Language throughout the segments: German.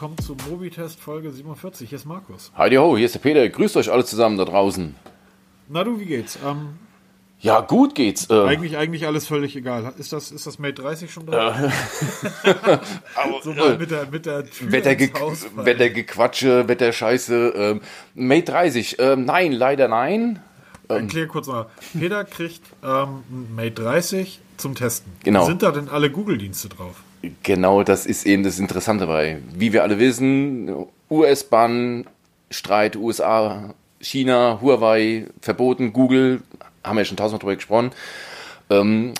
willkommen zu Mobitest Folge 47. Hier ist Markus. Heidi ho, hier ist der Peter. Grüßt euch alle zusammen da draußen. Na du, wie geht's? Ähm, Ja, gut geht's. Äh, eigentlich, eigentlich alles völlig egal. Ist das, ist das Mate 30 schon da? so mal mit der, mit der Tür Wetterge. Wettergequatsche, Wetterscheiße. Ähm, Mate 30. Ähm, nein, leider nein. Erklär kurz mal. Peter kriegt ähm, Mate 30 zum Testen. Genau. Sind da denn alle Google-Dienste drauf? Genau, das ist eben das Interessante dabei. Wie wir alle wissen, US-Bahn, Streit, USA, China, Huawei, verboten, Google, haben wir ja schon tausendmal drüber gesprochen. Ähm,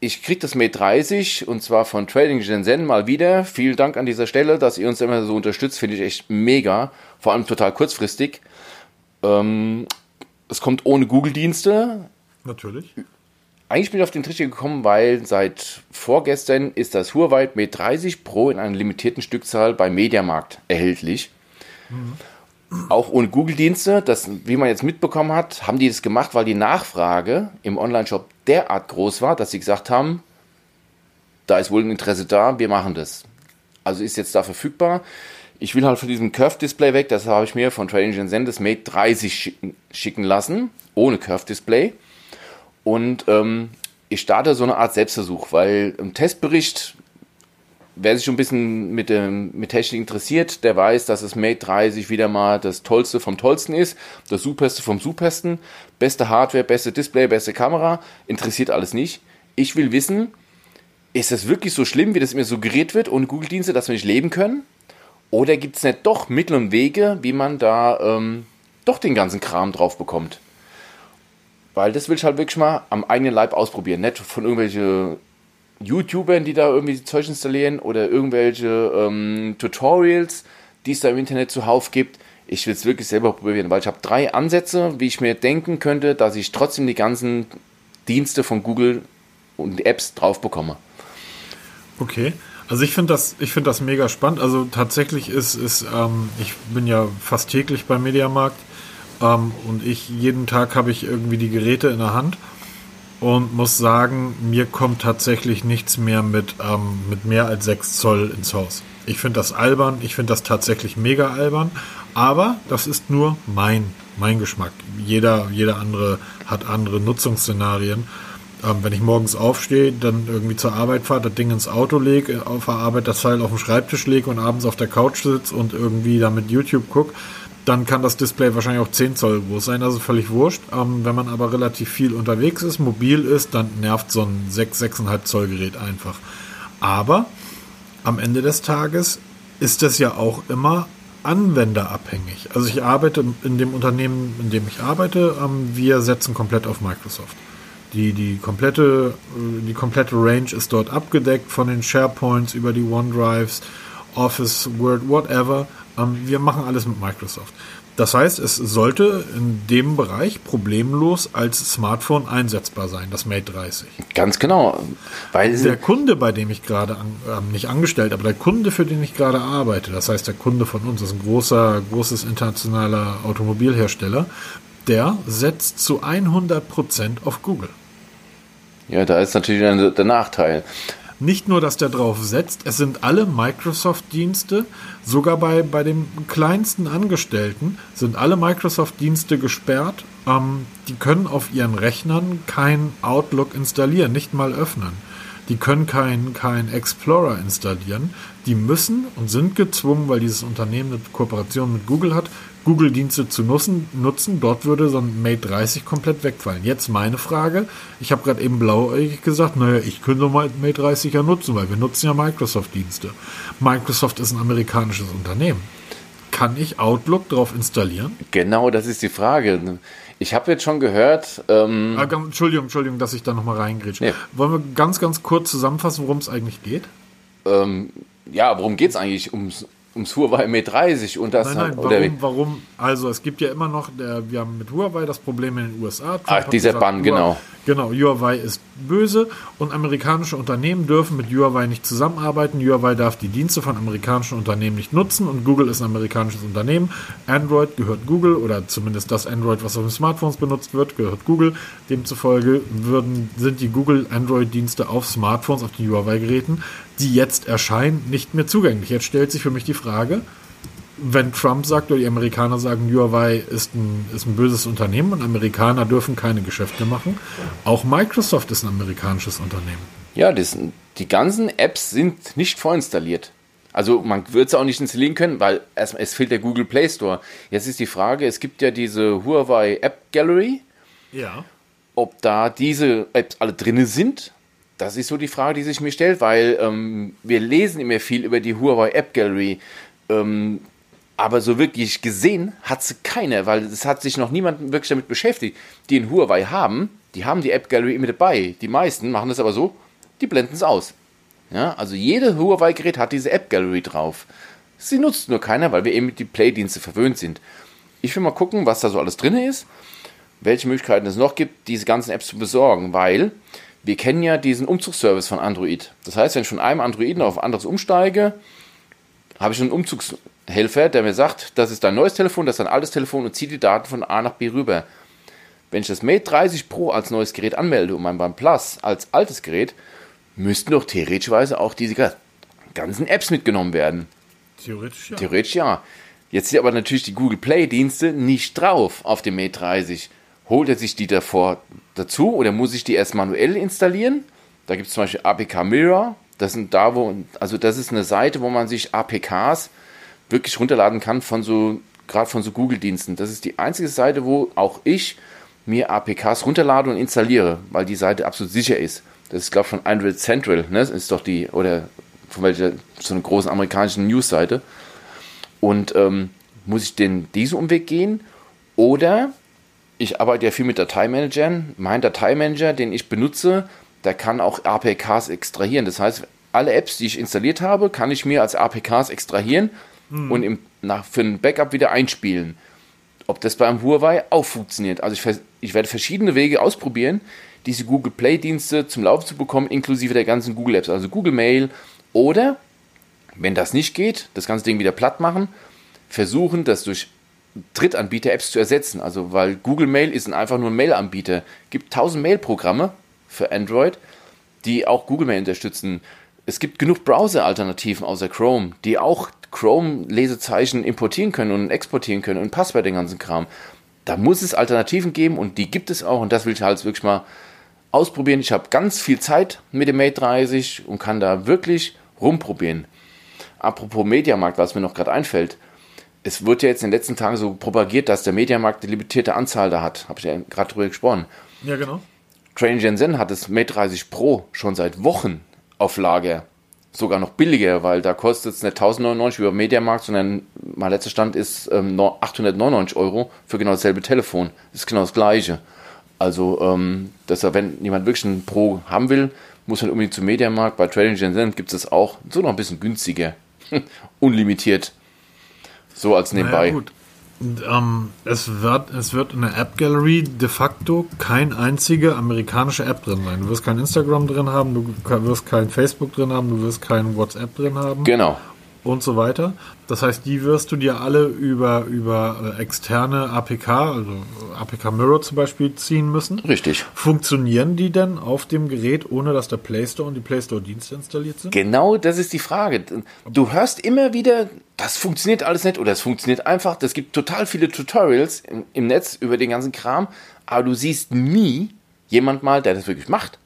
ich kriege das Mate 30 und zwar von Trading Shenzhen mal wieder. Vielen Dank an dieser Stelle, dass ihr uns immer so unterstützt, finde ich echt mega. Vor allem total kurzfristig. Ähm, es kommt ohne Google-Dienste, Natürlich. Eigentlich bin ich auf den Trichter gekommen, weil seit vorgestern ist das Huawei Mate 30 Pro in einer limitierten Stückzahl bei Mediamarkt erhältlich. Auch ohne Google-Dienste. Das, wie man jetzt mitbekommen hat, haben die das gemacht, weil die Nachfrage im Online-Shop derart groß war, dass sie gesagt haben, da ist wohl ein Interesse da, wir machen das. Also ist jetzt da verfügbar. Ich will halt von diesem Curve-Display weg, das habe ich mir von Trading Shenzhen das Mate 30 schicken, schicken lassen, ohne Curve-Display. Und ähm, ich starte so eine Art Selbstversuch, weil im Testbericht, wer sich schon ein bisschen mit, dem, mit Technik interessiert, der weiß, dass das Mate 30 wieder mal das Tollste vom Tollsten ist, das Superste vom Supersten, beste Hardware, beste Display, beste Kamera, interessiert alles nicht. Ich will wissen, ist das wirklich so schlimm, wie das mir suggeriert wird, ohne Google-Dienste, dass wir nicht leben können? Oder gibt es nicht doch Mittel und Wege, wie man da ähm, doch den ganzen Kram drauf bekommt? Weil das will ich halt wirklich mal am eigenen Leib ausprobieren. Nicht von irgendwelchen YouTubern, die da irgendwie Zeug installieren oder irgendwelche ähm, Tutorials, die es da im Internet zuhauf gibt. Ich will es wirklich selber probieren, weil ich habe drei Ansätze, wie ich mir denken könnte, dass ich trotzdem die ganzen Dienste von Google und Apps drauf bekomme. Okay. Also ich finde das, ich das mega spannend. Also tatsächlich ist, ist ähm, ich bin ja fast täglich beim Mediamarkt ähm, und ich jeden Tag habe ich irgendwie die Geräte in der Hand und muss sagen, mir kommt tatsächlich nichts mehr mit, ähm, mit mehr als 6 Zoll ins Haus. Ich finde das albern, ich finde das tatsächlich mega albern, aber das ist nur mein, mein Geschmack. Jeder, jeder andere hat andere Nutzungsszenarien. Ähm, wenn ich morgens aufstehe, dann irgendwie zur Arbeit fahre, das Ding ins Auto lege, auf der Arbeit das Teil auf dem Schreibtisch lege und abends auf der Couch sitze und irgendwie damit YouTube gucke, dann kann das Display wahrscheinlich auch 10 Zoll groß sein, also völlig wurscht. Ähm, wenn man aber relativ viel unterwegs ist, mobil ist, dann nervt so ein 6, 6,5 Zoll Gerät einfach. Aber am Ende des Tages ist das ja auch immer anwenderabhängig. Also ich arbeite in dem Unternehmen, in dem ich arbeite, ähm, wir setzen komplett auf Microsoft. Die, die, komplette, äh, die komplette Range ist dort abgedeckt von den SharePoints über die OneDrives, Office, Word, whatever. Ähm, wir machen alles mit Microsoft. Das heißt, es sollte in dem Bereich problemlos als Smartphone einsetzbar sein, das Mate 30. Ganz genau. Weil Der Kunde, bei dem ich gerade, an, äh, nicht angestellt, aber der Kunde, für den ich gerade arbeite, das heißt der Kunde von uns, ist ein großer, großes internationaler Automobilhersteller, der setzt zu 100% auf Google. ja, da ist natürlich der Nachteil. Nicht nur, dass der drauf setzt, es sind alle Microsoft-Dienste, sogar bei, bei dem kleinsten Angestellten sind alle Microsoft-Dienste gesperrt. Ähm, die können auf ihren Rechnern kein Outlook installieren, nicht mal öffnen. Die können kein, kein Explorer installieren. Die müssen und sind gezwungen, weil dieses Unternehmen eine Kooperation mit Google hat, Google-Dienste zu nutzen, nutzen. Dort würde so ein Mate 30 komplett wegfallen. Jetzt meine Frage. Ich habe gerade eben blauäugig gesagt, naja, ich könnte mal Mate 30 ja nutzen, weil wir nutzen ja Microsoft-Dienste. Microsoft ist ein amerikanisches Unternehmen. Kann ich Outlook drauf installieren? Genau, das ist die Frage. Ich habe jetzt schon gehört, ähm, Ah, ganz- Entschuldigung, Entschuldigung, dass ich da nochmal reingrätsche. Nee. Wollen wir ganz, ganz kurz zusammenfassen, worum es eigentlich geht? ähm, ja, worum geht's eigentlich? Ums, ums Huawei Mate 30 und das Nein, nein, oder warum, warum? Also es gibt ja immer noch, der, wir haben mit Huawei das Problem in den USA. Trump Ach, hat dieser Bann, genau. Genau, Huawei ist böse und amerikanische Unternehmen dürfen mit Huawei nicht zusammenarbeiten. Huawei darf die Dienste von amerikanischen Unternehmen nicht nutzen und Google ist ein amerikanisches Unternehmen. Android gehört Google oder zumindest das Android, was auf den Smartphones benutzt wird, gehört Google. Demzufolge würden, sind die Google Android-Dienste auf Smartphones, auf den Huawei-Geräten, die jetzt erscheinen, nicht mehr zugänglich. Jetzt stellt sich für mich die Frage, wenn Trump sagt oder die Amerikaner sagen, Huawei ist ein, ist ein böses Unternehmen und Amerikaner dürfen keine Geschäfte machen, auch Microsoft ist ein amerikanisches Unternehmen. Ja, das, die ganzen Apps sind nicht vorinstalliert. Also man wird es auch nicht installieren können, weil erstmal es fehlt der Google Play Store. Jetzt ist die Frage, es gibt ja diese Huawei App Gallery. Ja. Ob da diese Apps alle drin sind, das ist so die Frage, die sich mir stellt, weil ähm, wir lesen immer viel über die Huawei App Gallery. Ähm, aber so wirklich gesehen hat sie keine, weil es hat sich noch niemand wirklich damit beschäftigt. Die in Huawei haben, die haben die App Gallery immer dabei. Die meisten machen das aber so, die blenden es aus. Ja, also jede Huawei-Gerät hat diese App Gallery drauf. Sie nutzt nur keiner, weil wir eben mit die Play-Dienste verwöhnt sind. Ich will mal gucken, was da so alles drin ist, welche Möglichkeiten es noch gibt, diese ganzen Apps zu besorgen, weil wir kennen ja diesen Umzugsservice von Android. Das heißt, wenn ich von einem Androiden auf ein anderes umsteige, habe ich einen Umzugshelfer, der mir sagt, das ist dein neues Telefon, das ist dein altes Telefon und zieht die Daten von A nach B rüber. Wenn ich das Mate 30 Pro als neues Gerät anmelde und mein OnePlus als altes Gerät, müssten doch theoretischweise auch diese ganzen Apps mitgenommen werden. Theoretisch ja. Theoretisch ja. Jetzt sind aber natürlich die Google Play-Dienste nicht drauf auf dem Mate 30. Holt er sich die davor dazu oder muss ich die erst manuell installieren? Da gibt es zum Beispiel APK Mirror, das sind da, wo, also das ist eine Seite, wo man sich APKs wirklich runterladen kann von so, gerade von so Google-Diensten. Das ist die einzige Seite, wo auch ich mir APKs runterlade und installiere, weil die Seite absolut sicher ist. Das ist, glaube ich, von Android Central, ne? Das ist doch die, oder von welcher, so einer großen amerikanischen News-Seite. Und ähm, muss ich den diesen Umweg gehen? Oder ich arbeite ja viel mit Dateimanagern. Mein Dateimanager, den ich benutze, der kann auch APKs extrahieren. Das heißt, alle Apps, die ich installiert habe, kann ich mir als APKs extrahieren hm. und im, nach, für ein Backup wieder einspielen. Ob das beim Huawei auch funktioniert. Also ich, ich werde verschiedene Wege ausprobieren, diese Google Play-Dienste zum Laufen zu bekommen, inklusive der ganzen Google Apps, also Google Mail. Oder, wenn das nicht geht, das ganze Ding wieder platt machen, versuchen, das durch Drittanbieter-Apps zu ersetzen. Also, weil Google Mail ist einfach nur ein Mail-Anbieter. Gibt tausend Mail-Programme, für Android, die auch Google Mail unterstützen. Es gibt genug Browser-Alternativen außer Chrome, die auch Chrome-Lesezeichen importieren können und exportieren können und Passwort den ganzen Kram. Da muss es Alternativen geben und die gibt es auch und das will ich halt wirklich mal ausprobieren. Ich habe ganz viel Zeit mit dem Mate 30 und kann da wirklich rumprobieren. Apropos Mediamarkt, was mir noch gerade einfällt. Es wird ja jetzt in den letzten Tagen so propagiert, dass der Mediamarkt eine limitierte Anzahl da hat. Habe ich ja gerade drüber gesprochen. Ja, genau. Train Shenzhen hat das Mate 30 Pro schon seit Wochen auf Lager. Sogar noch billiger, weil da kostet es nicht 1099 über Mediamarkt, sondern mein letzter Stand ist ähm, 899 Euro für genau dasselbe Telefon. Das ist genau das gleiche. Also, ähm, deshalb, wenn jemand wirklich ein Pro haben will, muss man unbedingt zum Mediamarkt. Bei Trading Shenzhen gibt es das auch. So noch ein bisschen günstiger. Unlimitiert. So als nebenbei. Naja, gut. Ähm, es, wird, es wird in der App Gallery de facto kein einzige amerikanische App drin sein. Du wirst kein Instagram drin haben, du wirst kein Facebook drin haben, du wirst kein WhatsApp drin haben. Genau und so weiter. Das heißt, die wirst du dir alle über, über äh, externe APK, also APK Mirror zum Beispiel, ziehen müssen. Richtig. Funktionieren die denn auf dem Gerät, ohne dass der Play Store und die Play Store Dienste installiert sind? Genau, das ist die Frage. Du hörst immer wieder, das funktioniert alles nicht oder es funktioniert einfach. Es gibt total viele Tutorials im, im Netz über den ganzen Kram, aber du siehst nie jemand mal, der das wirklich macht.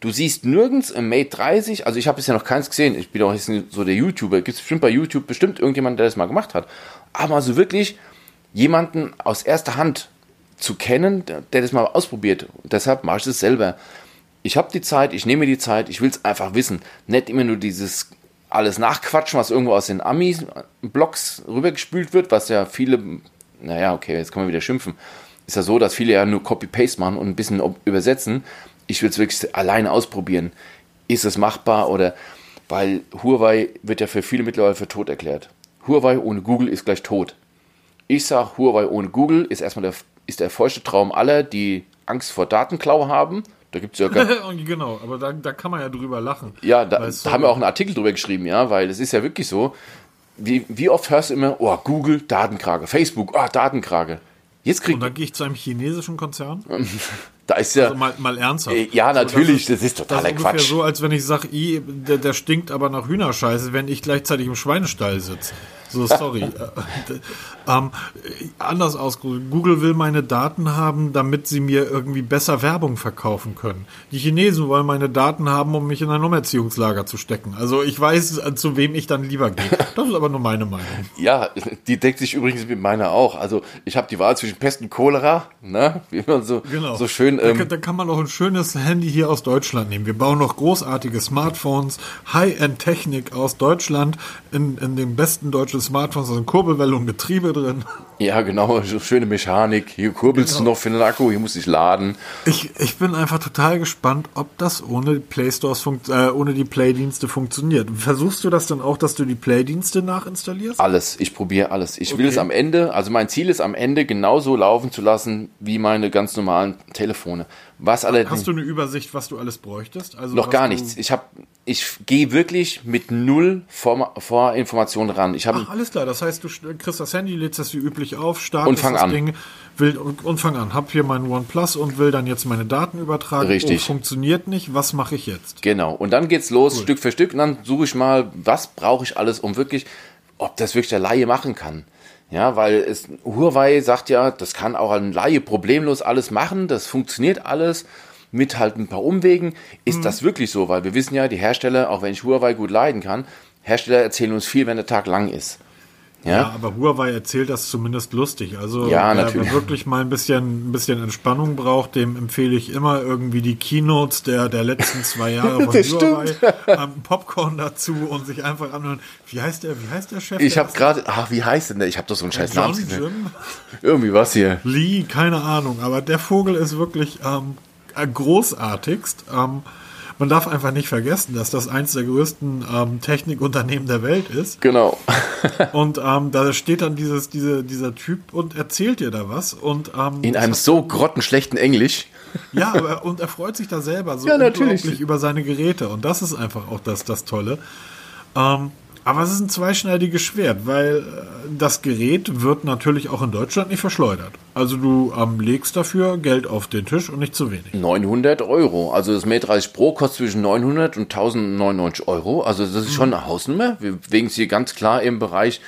Du siehst nirgends im Mate 30, also ich habe bisher noch keins gesehen, ich bin auch jetzt so der YouTuber, gibt es bestimmt bei YouTube bestimmt irgendjemand, der das mal gemacht hat. Aber so wirklich jemanden aus erster Hand zu kennen, der, das mal ausprobiert. Und deshalb mache ich es selber. Ich habe die Zeit, ich nehme die Zeit, ich will es einfach wissen. Nicht immer nur dieses alles nachquatschen, was irgendwo aus den Ami-Blogs rübergespült wird, was ja viele, naja, okay, jetzt kann man wieder schimpfen. Ist ja so, dass viele ja nur Copy-Paste machen und ein bisschen übersetzen ich will es wirklich alleine ausprobieren. Ist es machbar oder weil Huawei wird ja für viele mittlerweile für tot erklärt. Huawei ohne Google ist gleich tot. Ich sage, Huawei ohne Google ist erstmal der, ist der feuchte Traum aller, die Angst vor Datenklau haben. Da gibt es ja genau, aber da, da kann man ja drüber lachen. Ja, da, da du, haben wir auch einen Artikel drüber geschrieben, ja, weil es ist ja wirklich so. Wie, wie oft hörst du immer, oh, Google, Datenkrage, Facebook, oh, Datenkrage. Jetzt Und kriegt, dann gehe ich zu einem chinesischen Konzern. da ist ja, Also mal, mal ernsthaft. Äh, ja, So, natürlich, das das ist Das totaler ist ungefähr Quatsch. so, als wenn ich sage, der, der stinkt aber nach Hühnerscheiße, wenn ich gleichzeitig im Schweinestall sitze. So, sorry. Äh, ähm, äh, anders ausgedrückt, Google will meine Daten haben, damit sie mir irgendwie besser Werbung verkaufen können. Die Chinesen wollen meine Daten haben, um mich in ein Umerziehungslager zu stecken. Also ich weiß, äh, zu wem ich dann lieber gehe. Das ist aber nur meine Meinung. Ja, die deckt sich übrigens mit meiner auch. Also ich habe die Wahl zwischen Pest und Cholera, ne? Wie man so, Genau. so schön. da, Ähm, kann- da kann man auch ein schönes Handy hier aus Deutschland nehmen. Wir bauen noch großartige Smartphones, High-End-Technik aus Deutschland, in, in den besten deutschen Smartphones, sind Kurbelwelle und Getriebe drin. ja, genau, so schöne Mechanik. Hier kurbelst du noch für den Akku, hier muss ich laden. Ich, ich bin einfach total gespannt, ob das ohne Play Stores äh, ohne die Play-Dienste funktioniert. Versuchst du das dann auch, dass du die Play-Dienste nachinstallierst? Alles, ich probiere alles. Ich will Okay. es am Ende, also mein Ziel ist am Ende genauso laufen zu lassen wie meine ganz normalen Telefone. Was allerdings Hast du eine Übersicht, was du alles bräuchtest? Also noch gar nichts. Ich habe, ich gehe wirklich mit null Vor Vorinformationen ran. Ich habe Ach, alles klar. Das heißt, du st- kriegst das Handy, lädst das wie üblich auf, startest Und fang das an. Ding, will, und, und fang an. Hab hier meinen OnePlus und will dann jetzt meine Daten übertragen. Richtig. Oh, funktioniert nicht. Was mache ich jetzt? Genau. Und dann geht's los, Stück für Stück. Und dann suche ich mal, was brauche ich alles, um wirklich, ob das wirklich der Laie machen kann. Ja, weil es, Huawei sagt ja, das kann auch ein Laie problemlos alles machen, das funktioniert alles mit halt ein paar Umwegen. Ist das wirklich so? Weil wir wissen ja, die Hersteller, auch wenn ich Huawei gut leiden kann, Hersteller erzählen uns viel, wenn der Tag lang ist. Ja, Ja, aber Huawei erzählt das zumindest lustig. Also Ja, wer, natürlich. wer wirklich mal ein bisschen, ein bisschen Entspannung braucht, dem empfehle ich immer irgendwie die Keynotes der, der letzten zwei Jahre von Huawei, ähm, Popcorn dazu und sich einfach anhören. Wie heißt der, wie heißt der Chef? ich habe gerade, ach, wie heißt denn der? Ich habe doch so einen scheiß John Namen. Jim? Irgendwie was hier. Lee, keine Ahnung, aber der Vogel ist wirklich ähm, äh, großartigst. Ähm, man darf einfach nicht vergessen, dass das eins der größten ähm, Technikunternehmen der Welt ist. Genau. Und ähm, da steht dann dieses, diese, dieser Typ und erzählt dir da was. Und, ähm, In einem so grottenschlechten Englisch. ja, aber und er freut sich da selber so Ja, natürlich. unglaublich über seine Geräte. Und das ist einfach auch das, das Tolle. Ähm, aber es ist ein zweischneidiges Schwert, weil äh, das Gerät wird natürlich auch in Deutschland nicht verschleudert. Also du ähm, legst dafür Geld auf den Tisch und nicht zu wenig. 900 Euro. Also das Mate 30 Pro kostet zwischen 900 und 1099 Euro. Also das ist schon eine Hausnummer. Wir bewegen uns hier ganz klar im Bereich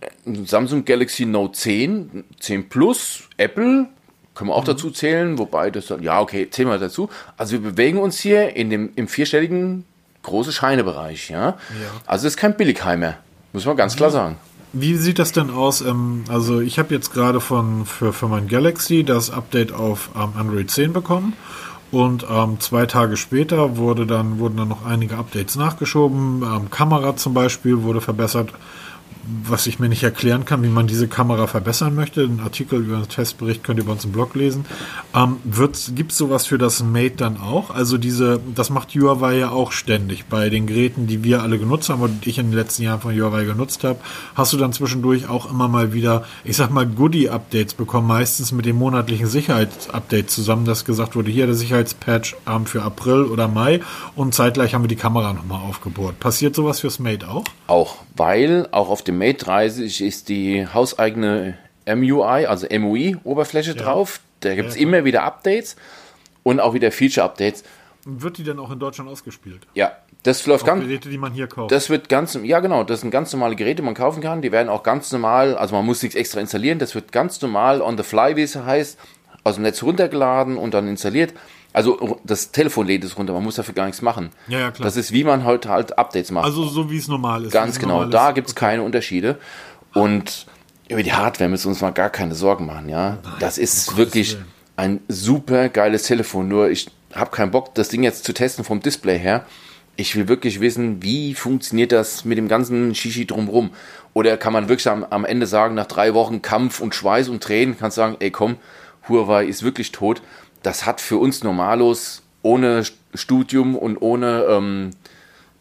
äh, Samsung Galaxy Note 10, 10 Plus, Apple, können wir auch dazu zählen, wobei das dann, ja okay, zählen wir dazu. Also wir bewegen uns hier in dem, im vierstelligen große Scheinebereich, ja. Also es ist kein Billigheimer, muss man ganz klar sagen. Wie sieht das denn aus? Ähm, also ich habe jetzt gerade von für, für mein Galaxy das Update auf ähm, Android 10 bekommen und ähm, zwei Tage später wurde dann, wurden dann noch einige Updates nachgeschoben. Ähm, Kamera zum Beispiel wurde verbessert, was ich mir nicht erklären kann, wie man diese Kamera verbessern möchte. Ein Artikel über den Testbericht könnt ihr bei uns im Blog lesen. Ähm, Gibt es sowas für das Mate dann auch? Also diese, das macht Huawei ja auch ständig bei den Geräten, die wir alle genutzt haben und ich in den letzten Jahren von Huawei genutzt habe. Hast du dann zwischendurch auch immer mal wieder, ich sag mal, Goodie-Updates bekommen, meistens mit dem monatlichen Sicherheitsupdate zusammen, dass gesagt wurde, hier der Sicherheitspatch ähm, für April oder Mai und zeitgleich haben wir die Kamera nochmal aufgebohrt. Passiert sowas fürs Mate auch? Auch, weil auch auf dem Mate 30 ist die hauseigene MUI, also MUI-Oberfläche drauf. Da gibt es Ja, immer wieder Updates und auch wieder Feature-Updates. Wird die denn auch in Deutschland ausgespielt? Ja, das läuft Auch ganz. Geräte, die man hier kauft. Das wird ganz, ja genau, das sind ganz normale Geräte, die man kaufen kann. Die werden auch ganz normal, also man muss nichts extra installieren. Das wird ganz normal on the fly, wie es heißt, aus dem Netz runtergeladen und dann installiert. Also das Telefon lädt es runter, man muss dafür gar nichts machen. Ja, ja, klar. Das ist, wie man heute halt Updates macht. also so wie es normal ist. Ganz genau, da gibt es keine Unterschiede. Und über die Hardware müssen wir uns mal gar keine Sorgen machen, ja. das ist wirklich Willen. ein super geiles Telefon. Nur ich habe keinen Bock, das Ding jetzt zu testen vom Display her. Ich will wirklich wissen, wie funktioniert das mit dem ganzen Shishi drumrum. Oder kann man wirklich am, am Ende sagen, nach drei Wochen Kampf und Schweiß und Tränen, kannst sagen, ey komm, Huawei ist wirklich tot. Das hat für uns Normalos ohne Studium und ohne ähm,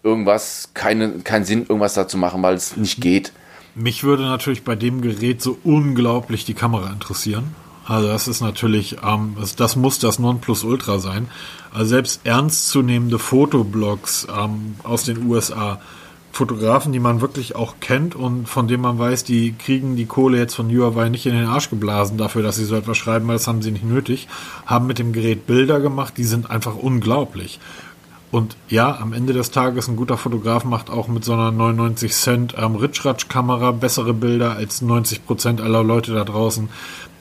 irgendwas keine, keinen Sinn, irgendwas da zu machen, weil es nicht geht. Mich würde natürlich bei dem Gerät so unglaublich die Kamera interessieren. Also das ist natürlich, ähm, das, muss das Nonplusultra sein. Also selbst ernstzunehmende Fotoblogs ähm, aus den USA, Fotografen, die man wirklich auch kennt und von denen man weiß, die kriegen die Kohle jetzt von Huawei nicht in den Arsch geblasen dafür, dass sie so etwas schreiben, weil das haben sie nicht nötig, haben mit dem Gerät Bilder gemacht, die sind einfach unglaublich. Und ja, am Ende des Tages, ein guter Fotograf macht auch mit so einer 99 Cent ähm, Ritschratsch-Kamera bessere Bilder als 90 Prozent aller Leute da draußen.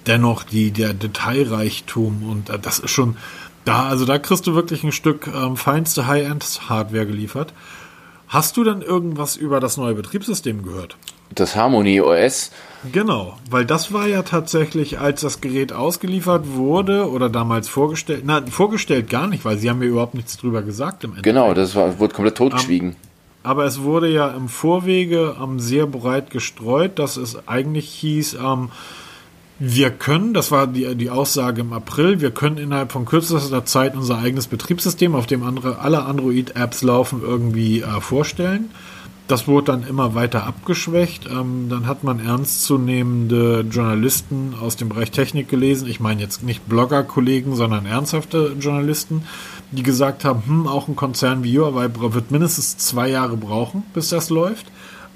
Dennoch die, der Detailreichtum und äh, das ist schon, da, also da kriegst du wirklich ein Stück ähm, feinste High-End-Hardware geliefert. Hast du denn irgendwas über das neue Betriebssystem gehört? Das Harmony OS. Genau, weil das war ja tatsächlich, als das Gerät ausgeliefert wurde oder damals vorgestellt, na, vorgestellt gar nicht, weil sie haben mir überhaupt nichts drüber gesagt im Endeffekt. Genau, das war, wurde komplett totgeschwiegen. Um, aber es wurde ja im Vorwege um, sehr breit gestreut, dass es eigentlich hieß, um, wir können, das war die, die Aussage im April, wir können innerhalb von kürzester Zeit unser eigenes Betriebssystem, auf dem andere, alle Android-Apps laufen, irgendwie äh, vorstellen. Das wurde dann immer weiter abgeschwächt. Ähm, dann hat man ernstzunehmende Journalisten aus dem Bereich Technik gelesen. Ich meine jetzt nicht Blogger-Kollegen, sondern ernsthafte Journalisten, die gesagt haben, hm, auch ein Konzern wie Huawei wird mindestens zwei Jahre brauchen, bis das läuft.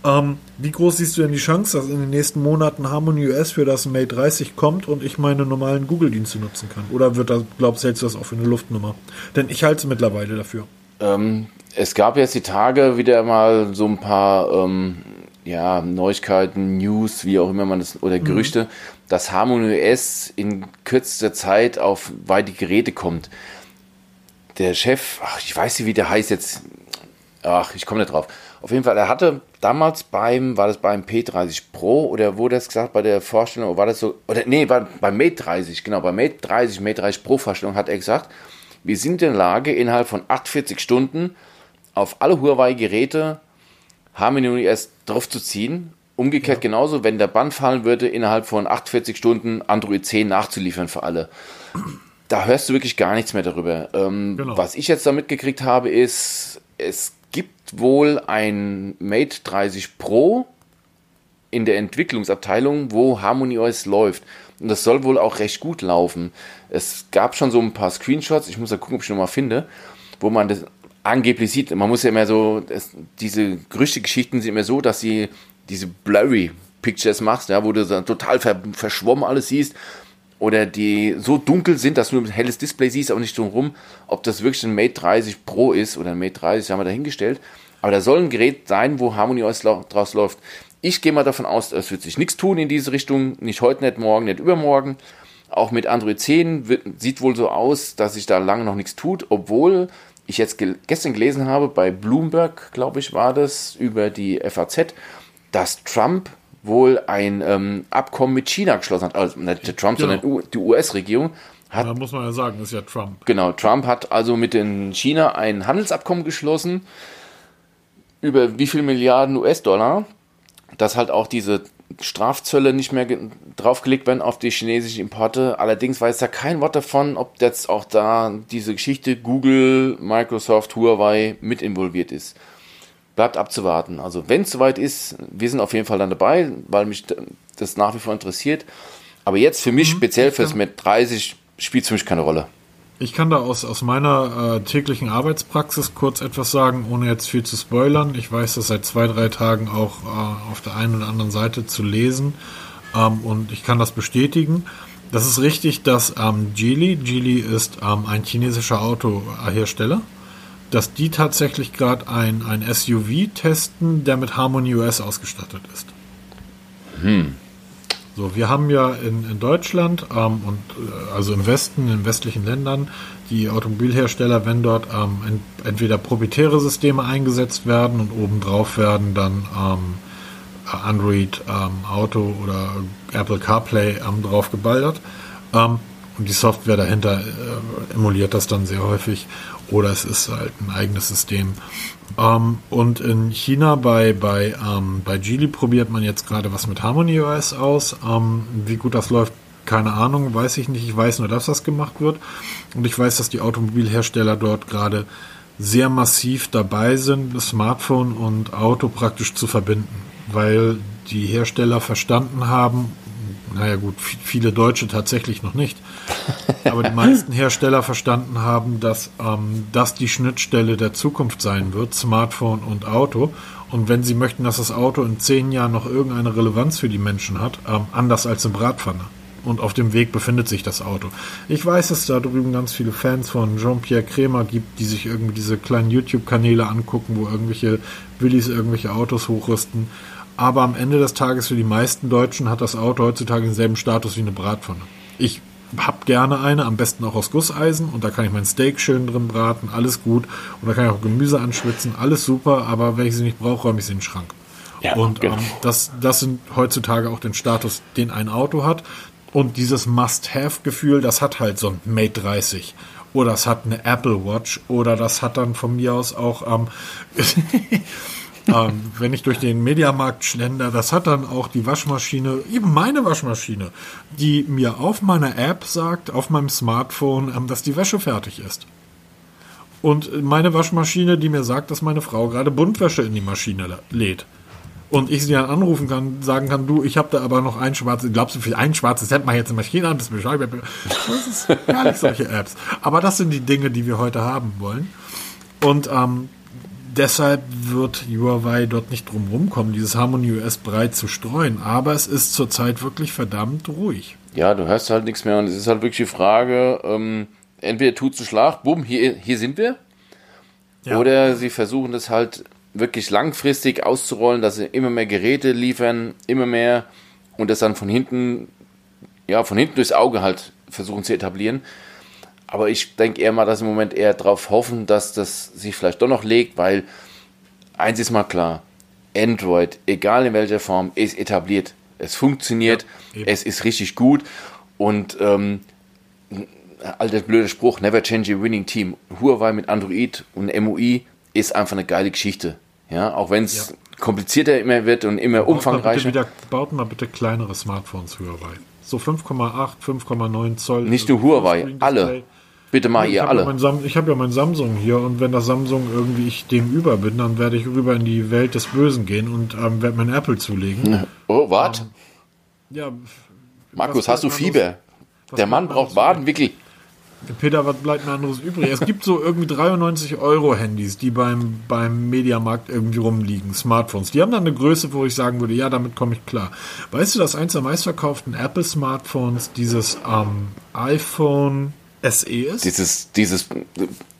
Ähm, wie groß siehst du denn die Chance, dass in den nächsten Monaten Harmony OS für das Mate 30 kommt und ich meine normalen Google-Dienste nutzen kann? Oder wird das, glaubst du, hältst du das auch für eine Luftnummer? Denn ich halte es mittlerweile dafür. Ähm, es gab jetzt die Tage wieder mal so ein paar ähm, ja, Neuigkeiten, News, wie auch immer man das, oder mhm. Gerüchte, mhm. dass Harmony OS in kürzester Zeit auf weite Geräte kommt. Der Chef, ach, ich weiß nicht, wie der heißt jetzt, ach, ich komme nicht drauf auf jeden Fall, er hatte damals beim, war das beim P30 Pro oder wurde das gesagt bei der Vorstellung, war das so, oder nee, war beim Mate 30, genau, beim Mate 30, Mate 30 Pro Vorstellung hat er gesagt, wir sind in der Lage, innerhalb von 48 Stunden auf alle Huawei-Geräte Harmony OS draufzuziehen. Umgekehrt ja. genauso, wenn der Band fallen würde, innerhalb von 48 Stunden Android 10 nachzuliefern für alle. Da hörst du wirklich gar nichts mehr darüber. Ähm, genau. Was ich jetzt da mitgekriegt habe, ist, es gibt wohl ein Mate 30 Pro in der Entwicklungsabteilung, wo Harmony OS läuft. Und das soll wohl auch recht gut laufen. Es gab schon so ein paar Screenshots, ich muss da gucken, ob ich noch mal finde, wo man das angeblich sieht. Man muss ja immer so, das, diese Gerüchte-Geschichten sind immer so, dass sie diese blurry Pictures machst, ja, wo du total ver verschwommen alles siehst oder die so dunkel sind, dass du ein helles Display siehst, aber nicht drumherum, ob das wirklich ein Mate 30 Pro ist oder ein Mate 30, haben wir dahingestellt. Aber da soll ein Gerät sein, wo Harmony OS draus läuft. Ich gehe mal davon aus, es wird sich nichts tun in diese Richtung. Nicht heute, nicht morgen, nicht übermorgen. Auch mit Android 10 wird, sieht wohl so aus, dass sich da lange noch nichts tut, obwohl ich jetzt gel gestern gelesen habe, bei Bloomberg, glaube ich, war das, über die FAZ, dass Trump wohl ein ähm, Abkommen mit China geschlossen hat. Also nicht der Trump, genau. sondern die US-Regierung. Hat, da muss man ja sagen, das ist ja Trump. Genau, Trump hat also mit den China ein Handelsabkommen geschlossen über wie viel Milliarden US-Dollar, dass halt auch diese Strafzölle nicht mehr draufgelegt werden auf die chinesischen Importe. Allerdings weiß da kein Wort davon, ob jetzt auch da diese Geschichte Google, Microsoft, Huawei mit involviert ist bleibt abzuwarten. Also wenn es soweit ist, wir sind auf jeden Fall dann dabei, weil mich das nach wie vor interessiert. Aber jetzt für mich, mhm, speziell fürs Met 30, spielt es für mich keine Rolle. Ich kann da aus, aus meiner äh, täglichen Arbeitspraxis kurz etwas sagen, ohne jetzt viel zu spoilern. Ich weiß das seit zwei, drei Tagen auch äh, auf der einen oder anderen Seite zu lesen ähm, und ich kann das bestätigen. Das ist richtig, dass ähm, Geely, Geely ist ähm, ein chinesischer Autohersteller, dass die tatsächlich gerade ein, ein SUV testen, der mit Harmony OS ausgestattet ist. Hm. So, wir haben ja in, in Deutschland ähm, und äh, also im Westen, in westlichen Ländern, die Automobilhersteller, wenn dort ähm, ent, entweder proprietäre Systeme eingesetzt werden und obendrauf werden dann ähm, Android ähm, Auto oder Apple CarPlay ähm, drauf geballert. Ähm, und die Software dahinter äh, emuliert das dann sehr häufig oder es ist halt ein eigenes System. Ähm, und in China bei, bei, ähm, bei Geely probiert man jetzt gerade was mit Harmony OS aus. Ähm, wie gut das läuft, keine Ahnung, weiß ich nicht. Ich weiß nur, dass das gemacht wird. Und ich weiß, dass die Automobilhersteller dort gerade sehr massiv dabei sind, Smartphone und Auto praktisch zu verbinden, weil die Hersteller verstanden haben, naja gut, viele Deutsche tatsächlich noch nicht, aber die meisten Hersteller verstanden haben, dass ähm, das die Schnittstelle der Zukunft sein wird, Smartphone und Auto. Und wenn sie möchten, dass das Auto in zehn Jahren noch irgendeine Relevanz für die Menschen hat, ähm, anders als eine Bratpfanne. Und auf dem Weg befindet sich das Auto. Ich weiß, dass es da drüben ganz viele Fans von Jean-Pierre Krämer gibt, die sich irgendwie diese kleinen YouTube-Kanäle angucken, wo irgendwelche Willis irgendwelche Autos hochrüsten. Aber am Ende des Tages für die meisten Deutschen hat das Auto heutzutage denselben Status wie eine Bratpfanne. Ich hab gerne eine, am besten auch aus Gusseisen und da kann ich mein Steak schön drin braten, alles gut. Und da kann ich auch Gemüse anschwitzen, alles super, aber wenn ich sie nicht brauche, räume ich sie in den Schrank. Ja, und genau. ähm, das, das sind heutzutage auch den Status, den ein Auto hat. Und dieses Must-Have-Gefühl, das hat halt so ein Mate 30 oder das hat eine Apple Watch oder das hat dann von mir aus auch ähm, ähm, wenn ich durch den Mediamarkt schlender, das hat dann auch die Waschmaschine, eben meine Waschmaschine, die mir auf meiner App sagt, auf meinem Smartphone, ähm, dass die Wäsche fertig ist. Und meine Waschmaschine, die mir sagt, dass meine Frau gerade Buntwäsche in die Maschine lädt. Und ich sie dann anrufen kann, sagen kann, du, ich habe da aber noch ein schwarzes, glaubst du, für ein schwarzes Hemd ich jetzt eine Maschine an, das beschreibe Das ist gar solche Apps. Aber das sind die Dinge, die wir heute haben wollen. Und ähm, deshalb wird Huawei dort nicht drum rumkommen, dieses Harmony OS breit zu streuen. Aber es ist zurzeit wirklich verdammt ruhig. Ja, du hörst halt nichts mehr und es ist halt wirklich die Frage, ähm, entweder tut es Schlag, bumm, hier, hier sind wir. Ja. Oder sie versuchen das halt wirklich langfristig auszurollen, dass sie immer mehr Geräte liefern, immer mehr und das dann von hinten, ja, von hinten durchs Auge halt versuchen zu etablieren. Aber ich denke eher mal, dass im Moment eher darauf hoffen, dass das sich vielleicht doch noch legt, weil eins ist mal klar, Android, egal in welcher Form, ist etabliert. Es funktioniert, ja, es ist richtig gut und ähm, alter blöder Spruch, never change a winning team. Huawei mit Android und MUI ist einfach eine geile Geschichte. Ja, auch wenn es ja. komplizierter immer wird und immer baut umfangreicher. Mal wieder, baut mal bitte kleinere Smartphones Huawei. So 5,8, 5,9 Zoll. Nicht nur Huawei, alle. Bitte mal ihr alle. Ja ich habe ja mein Samsung hier und wenn das Samsung irgendwie ich dem über bin, dann werde ich rüber in die Welt des Bösen gehen und ähm, werde mein Apple zulegen. Oh, wart? Ähm, ja. Markus, hast du Fieber? Der Mann braucht Wadenwickel. Peter, was bleibt mir anderes übrig? Es gibt so irgendwie 93 Euro Handys, die beim, beim Mediamarkt irgendwie rumliegen, Smartphones. Die haben dann eine Größe, wo ich sagen würde, ja, damit komme ich klar. Weißt du, dass eins der meistverkauften Apple-Smartphones dieses ähm, iPhone SE ist? Dieses, dieses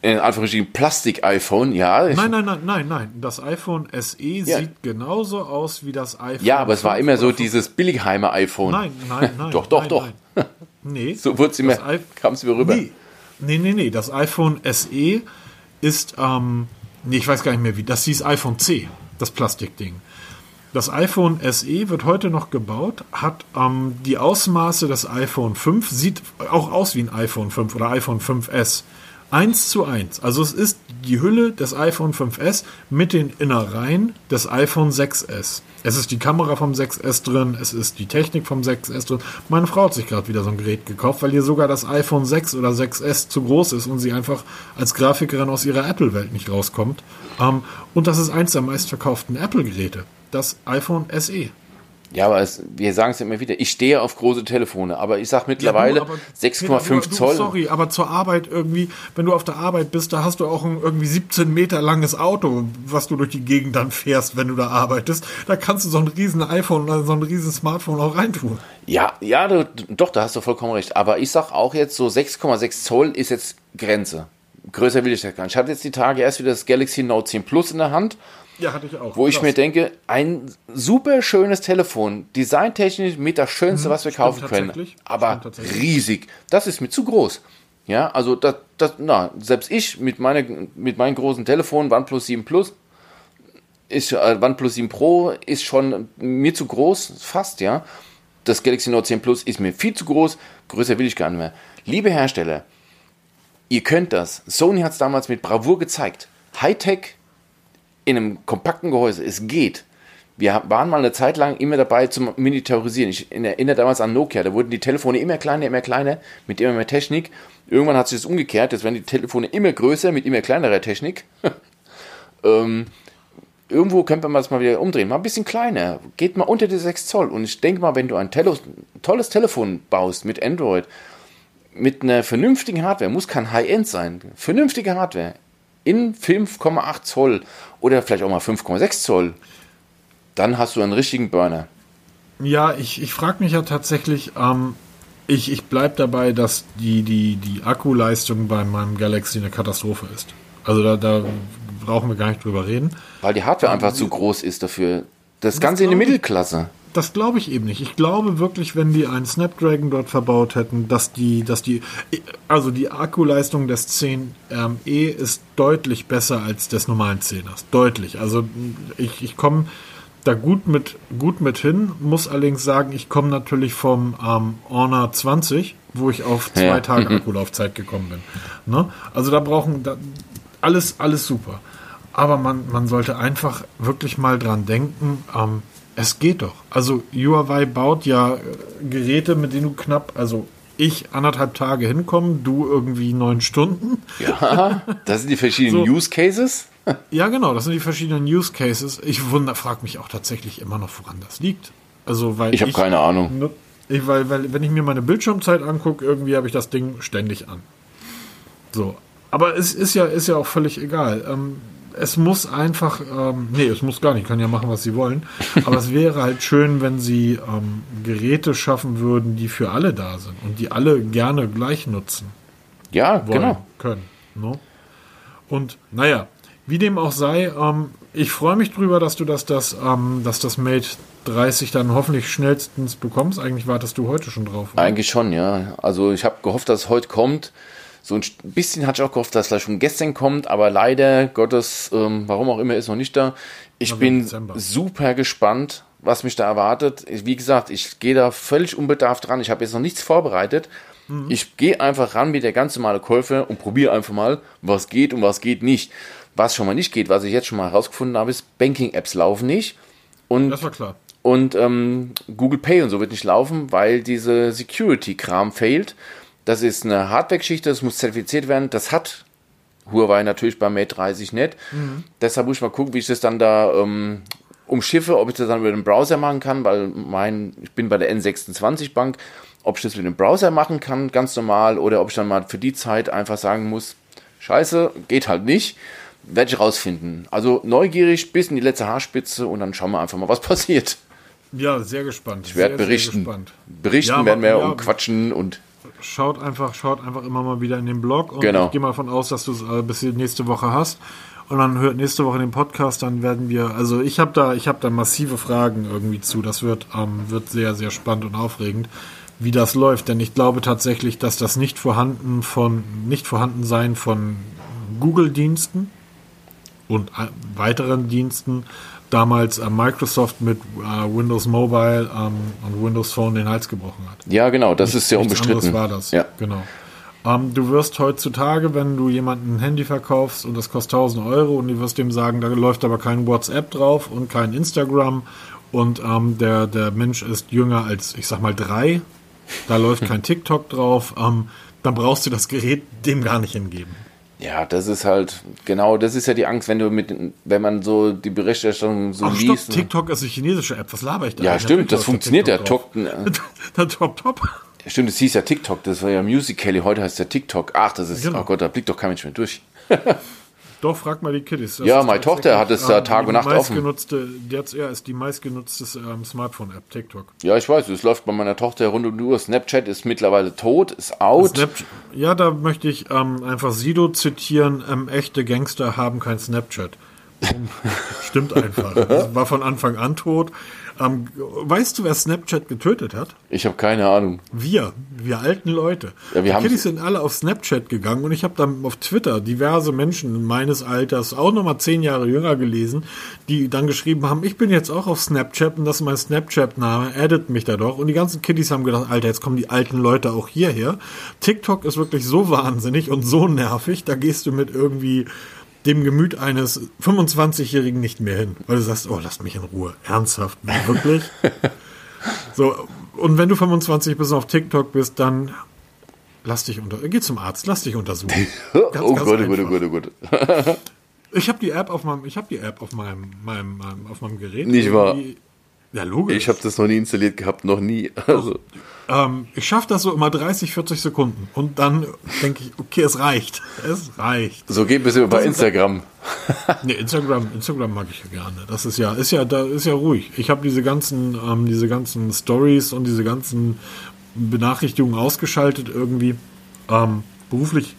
in Anführungsstrichen Plastik-iPhone, ja. Nein, nein, nein, nein, nein. Das iPhone SE ja. sieht genauso aus wie das iPhone. Ja, aber es war immer so dieses Billigheimer iPhone. Nein, nein, nein. doch, doch, nein, doch. Nein. Nee. So kam es mir rüber. Nee. nee, nee, nee. Das iPhone SE ist, ähm, nee, ich weiß gar nicht mehr wie. Das hieß iPhone C, das Plastikding. Das iPhone SE wird heute noch gebaut, hat ähm, die Ausmaße des iPhone 5, sieht auch aus wie ein iPhone 5 oder iPhone 5S. 1 zu 1. Also es ist die Hülle des iPhone 5S mit den Innereien des iPhone 6S. Es ist die Kamera vom 6S drin, es ist die Technik vom 6S drin. Meine Frau hat sich gerade wieder so ein Gerät gekauft, weil ihr sogar das iPhone 6 oder 6S zu groß ist und sie einfach als Grafikerin aus ihrer Apple-Welt nicht rauskommt. Ähm, und das ist eins der meistverkauften Apple-Geräte das iPhone SE. Ja, aber es, wir sagen es immer wieder, ich stehe auf große Telefone, aber ich sage mittlerweile ja, 6,5 Zoll. Sorry, aber zur Arbeit irgendwie, wenn du auf der Arbeit bist, da hast du auch ein irgendwie 17 Meter langes Auto, was du durch die Gegend dann fährst, wenn du da arbeitest. Da kannst du so ein riesen iPhone oder so ein riesen Smartphone auch reintun. Ja, ja, du, doch, da hast du vollkommen recht. Aber ich sag auch jetzt so 6,6 Zoll ist jetzt Grenze. Größer will ich das gar nicht. Ich hatte jetzt die Tage erst wieder das Galaxy Note 10 Plus in der Hand ja, hatte ich auch. Wo Krass. ich mir denke, ein super schönes Telefon, designtechnisch mit das Schönste, mhm, was wir kaufen können, aber riesig. Das ist mir zu groß. Ja, also das, das, na, selbst ich mit, meine, mit meinem großen Telefon, OnePlus 7 Plus, ist, äh, OnePlus 7 Pro ist schon mir zu groß, fast, ja. Das Galaxy Note 10 Plus ist mir viel zu groß, größer will ich gar nicht mehr. Liebe Hersteller, ihr könnt das. Sony hat es damals mit Bravour gezeigt. Hightech in einem kompakten Gehäuse. Es geht. Wir waren mal eine Zeit lang immer dabei zum Miniaturisieren. Ich erinnere damals an Nokia, da wurden die Telefone immer kleiner, immer kleiner, mit immer mehr Technik. Irgendwann hat sich das umgekehrt, jetzt werden die Telefone immer größer, mit immer kleinerer Technik. ähm, irgendwo könnte man es mal wieder umdrehen. Mal ein bisschen kleiner. Geht mal unter die 6 Zoll. Und ich denke mal, wenn du ein Tele tolles Telefon baust mit Android, mit einer vernünftigen Hardware, muss kein High-End sein, vernünftige Hardware, in 5,8 Zoll oder vielleicht auch mal 5,6 Zoll, dann hast du einen richtigen Burner. Ja, ich, ich frage mich ja tatsächlich, ähm, ich, ich bleibe dabei, dass die, die, die Akkuleistung bei meinem Galaxy eine Katastrophe ist. Also da, da brauchen wir gar nicht drüber reden. Weil die Hardware einfach zu groß ist dafür. Das Ganze in der Mittelklasse. Das glaube ich eben nicht. Ich glaube wirklich, wenn die einen Snapdragon dort verbaut hätten, dass die, dass die, also die Akkuleistung des 10e ähm, ist deutlich besser als des normalen 10ers. Deutlich. Also ich, ich komme da gut mit, gut mit hin, muss allerdings sagen, ich komme natürlich vom ähm, Honor 20, wo ich auf zwei ja. Tage Akkulaufzeit gekommen bin. Ne? Also da brauchen, da, alles, alles super. Aber man, man sollte einfach wirklich mal dran denken, ähm, es geht doch. Also Huawei baut ja äh, Geräte, mit denen du knapp, also ich anderthalb Tage hinkomme, du irgendwie neun Stunden. Ja, das sind die verschiedenen so. Use Cases. ja, genau, das sind die verschiedenen Use Cases. Ich wunder, frage mich auch tatsächlich immer noch, woran das liegt. Also, weil ich habe keine Ahnung. Ich, weil, weil, wenn ich mir meine Bildschirmzeit angucke, irgendwie habe ich das Ding ständig an. So. Aber es ist ja, ist ja auch völlig egal. Ähm, es muss einfach, ähm, nee, es muss gar nicht, können ja machen, was sie wollen. Aber es wäre halt schön, wenn sie ähm, Geräte schaffen würden, die für alle da sind und die alle gerne gleich nutzen. Ja, wollen, genau. Können. No? Ne? Und naja, wie dem auch sei, ähm, ich freue mich drüber, dass du das, das, ähm, dass das Mate 30 dann hoffentlich schnellstens bekommst. Eigentlich wartest du heute schon drauf. Oder? Eigentlich schon, ja. Also ich habe gehofft, dass es heute kommt. So ein bisschen hatte ich auch gehofft, dass es vielleicht schon gestern kommt, aber leider Gottes, ähm, warum auch immer, ist noch nicht da. Ich also bin super gespannt, was mich da erwartet. Wie gesagt, ich gehe da völlig unbedarft dran. Ich habe jetzt noch nichts vorbereitet. Mhm. Ich gehe einfach ran wie der ganz normale Käufer und probiere einfach mal, was geht und was geht nicht. Was schon mal nicht geht, was ich jetzt schon mal herausgefunden habe, ist, Banking-Apps laufen nicht. Und, das war klar. Und ähm, Google Pay und so wird nicht laufen, weil diese Security-Kram fehlt. Das ist eine Hardware-Geschichte, das muss zertifiziert werden. Das hat Huawei natürlich beim Mate 30 nicht. Mhm. Deshalb muss ich mal gucken, wie ich das dann da ähm, umschiffe, ob ich das dann über den Browser machen kann, weil mein, ich bin bei der N26 Bank, ob ich das mit dem Browser machen kann, ganz normal, oder ob ich dann mal für die Zeit einfach sagen muss, scheiße, geht halt nicht. Werde ich rausfinden. Also neugierig bis in die letzte Haarspitze und dann schauen wir einfach mal, was passiert. Ja, sehr gespannt. Ich werde berichten. Berichten ja, werden wir ja, und quatschen und schaut einfach, schaut einfach immer mal wieder in den Blog und genau. ich gehe mal von aus, dass du es äh, bis nächste Woche hast. Und dann hört nächste Woche den Podcast, dann werden wir, also ich habe da, ich habe da massive Fragen irgendwie zu. Das wird, ähm, wird sehr, sehr spannend und aufregend, wie das läuft. Denn ich glaube tatsächlich, dass das nicht vorhanden von, nicht vorhanden sein von Google-Diensten und äh, weiteren Diensten damals äh, Microsoft mit äh, Windows Mobile ähm, und Windows Phone den Hals gebrochen hat. Ja, genau, das Nicht, ist sehr unbestritten. war das. Ja. Genau. Ähm, du wirst heutzutage, wenn du jemandem ein Handy verkaufst und das kostet 1000 Euro und du wirst dem sagen, da läuft aber kein WhatsApp drauf und kein Instagram und ähm, der, der Mensch ist jünger als, ich sag mal, drei, da läuft kein TikTok drauf, ähm, dann brauchst du das Gerät dem gar nicht hingeben. Ja, das ist halt, genau, das ist ja die Angst, wenn du mit, wenn man so die Berichterstattung so Ach, liest. Stopp, TikTok ist eine chinesische App, was laber ich da? Ja, stimmt, das funktioniert ja. Top, top, top. Ja, stimmt, es hieß ja TikTok, das war ja Musical.ly, heute heißt der TikTok. Ach, das ist, genau. oh Gott, da blickt doch kein Mensch mehr durch. Doch, frag mal die Kiddies. Das ja, meine Tochter hat es da Tag und Nacht offen. Jetzt ja, ist die meistgenutzte ähm, Smartphone-App, TikTok. Ja, ich weiß, es läuft bei meiner Tochter rund um die Uhr. Snapchat ist mittlerweile tot, ist out. Snapchat, ja, da möchte ich ähm, einfach Sido zitieren. Ähm, echte Gangster haben kein Snapchat. Stimmt einfach. War von Anfang an tot. Ähm, weißt du, wer Snapchat getötet hat? Ich habe keine Ahnung. Wir, wir alten Leute. Ja, wir die Kiddies sind alle auf Snapchat gegangen und ich habe dann auf Twitter diverse Menschen meines Alters, auch nochmal zehn Jahre jünger gelesen, die dann geschrieben haben, ich bin jetzt auch auf Snapchat und das ist mein Snapchat-Name, addet mich da doch. Und die ganzen Kiddies haben gedacht, Alter, jetzt kommen die alten Leute auch hierher. TikTok ist wirklich so wahnsinnig und so nervig, da gehst du mit irgendwie dem Gemüt eines 25-Jährigen nicht mehr hin, weil du sagst, oh, lass mich in Ruhe. Ernsthaft, wirklich? so, und wenn du 25 bist und auf TikTok bist, dann lass dich unter, geh zum Arzt, lass dich untersuchen. Ganz, oh, ganz Gott, oh Gott, oh Gott, oh Gott. Ich habe die App auf meinem, ich habe die App auf meinem, meinem, meinem, auf meinem Gerät. Nicht wahr? Ja, logisch. Ich habe das noch nie installiert gehabt, noch nie. Also, ähm, ich schaffe das so immer 30, 40 Sekunden. Und dann denke ich, okay, es reicht. Es reicht. so geht es bei Instagram. Nee, Instagram, Instagram mag ich ja gerne. Das ist ja, ist ja, da ist ja ruhig. Ich habe diese ganzen, ähm, diese ganzen Stories und diese ganzen Benachrichtigungen ausgeschaltet irgendwie. Ähm, beruflich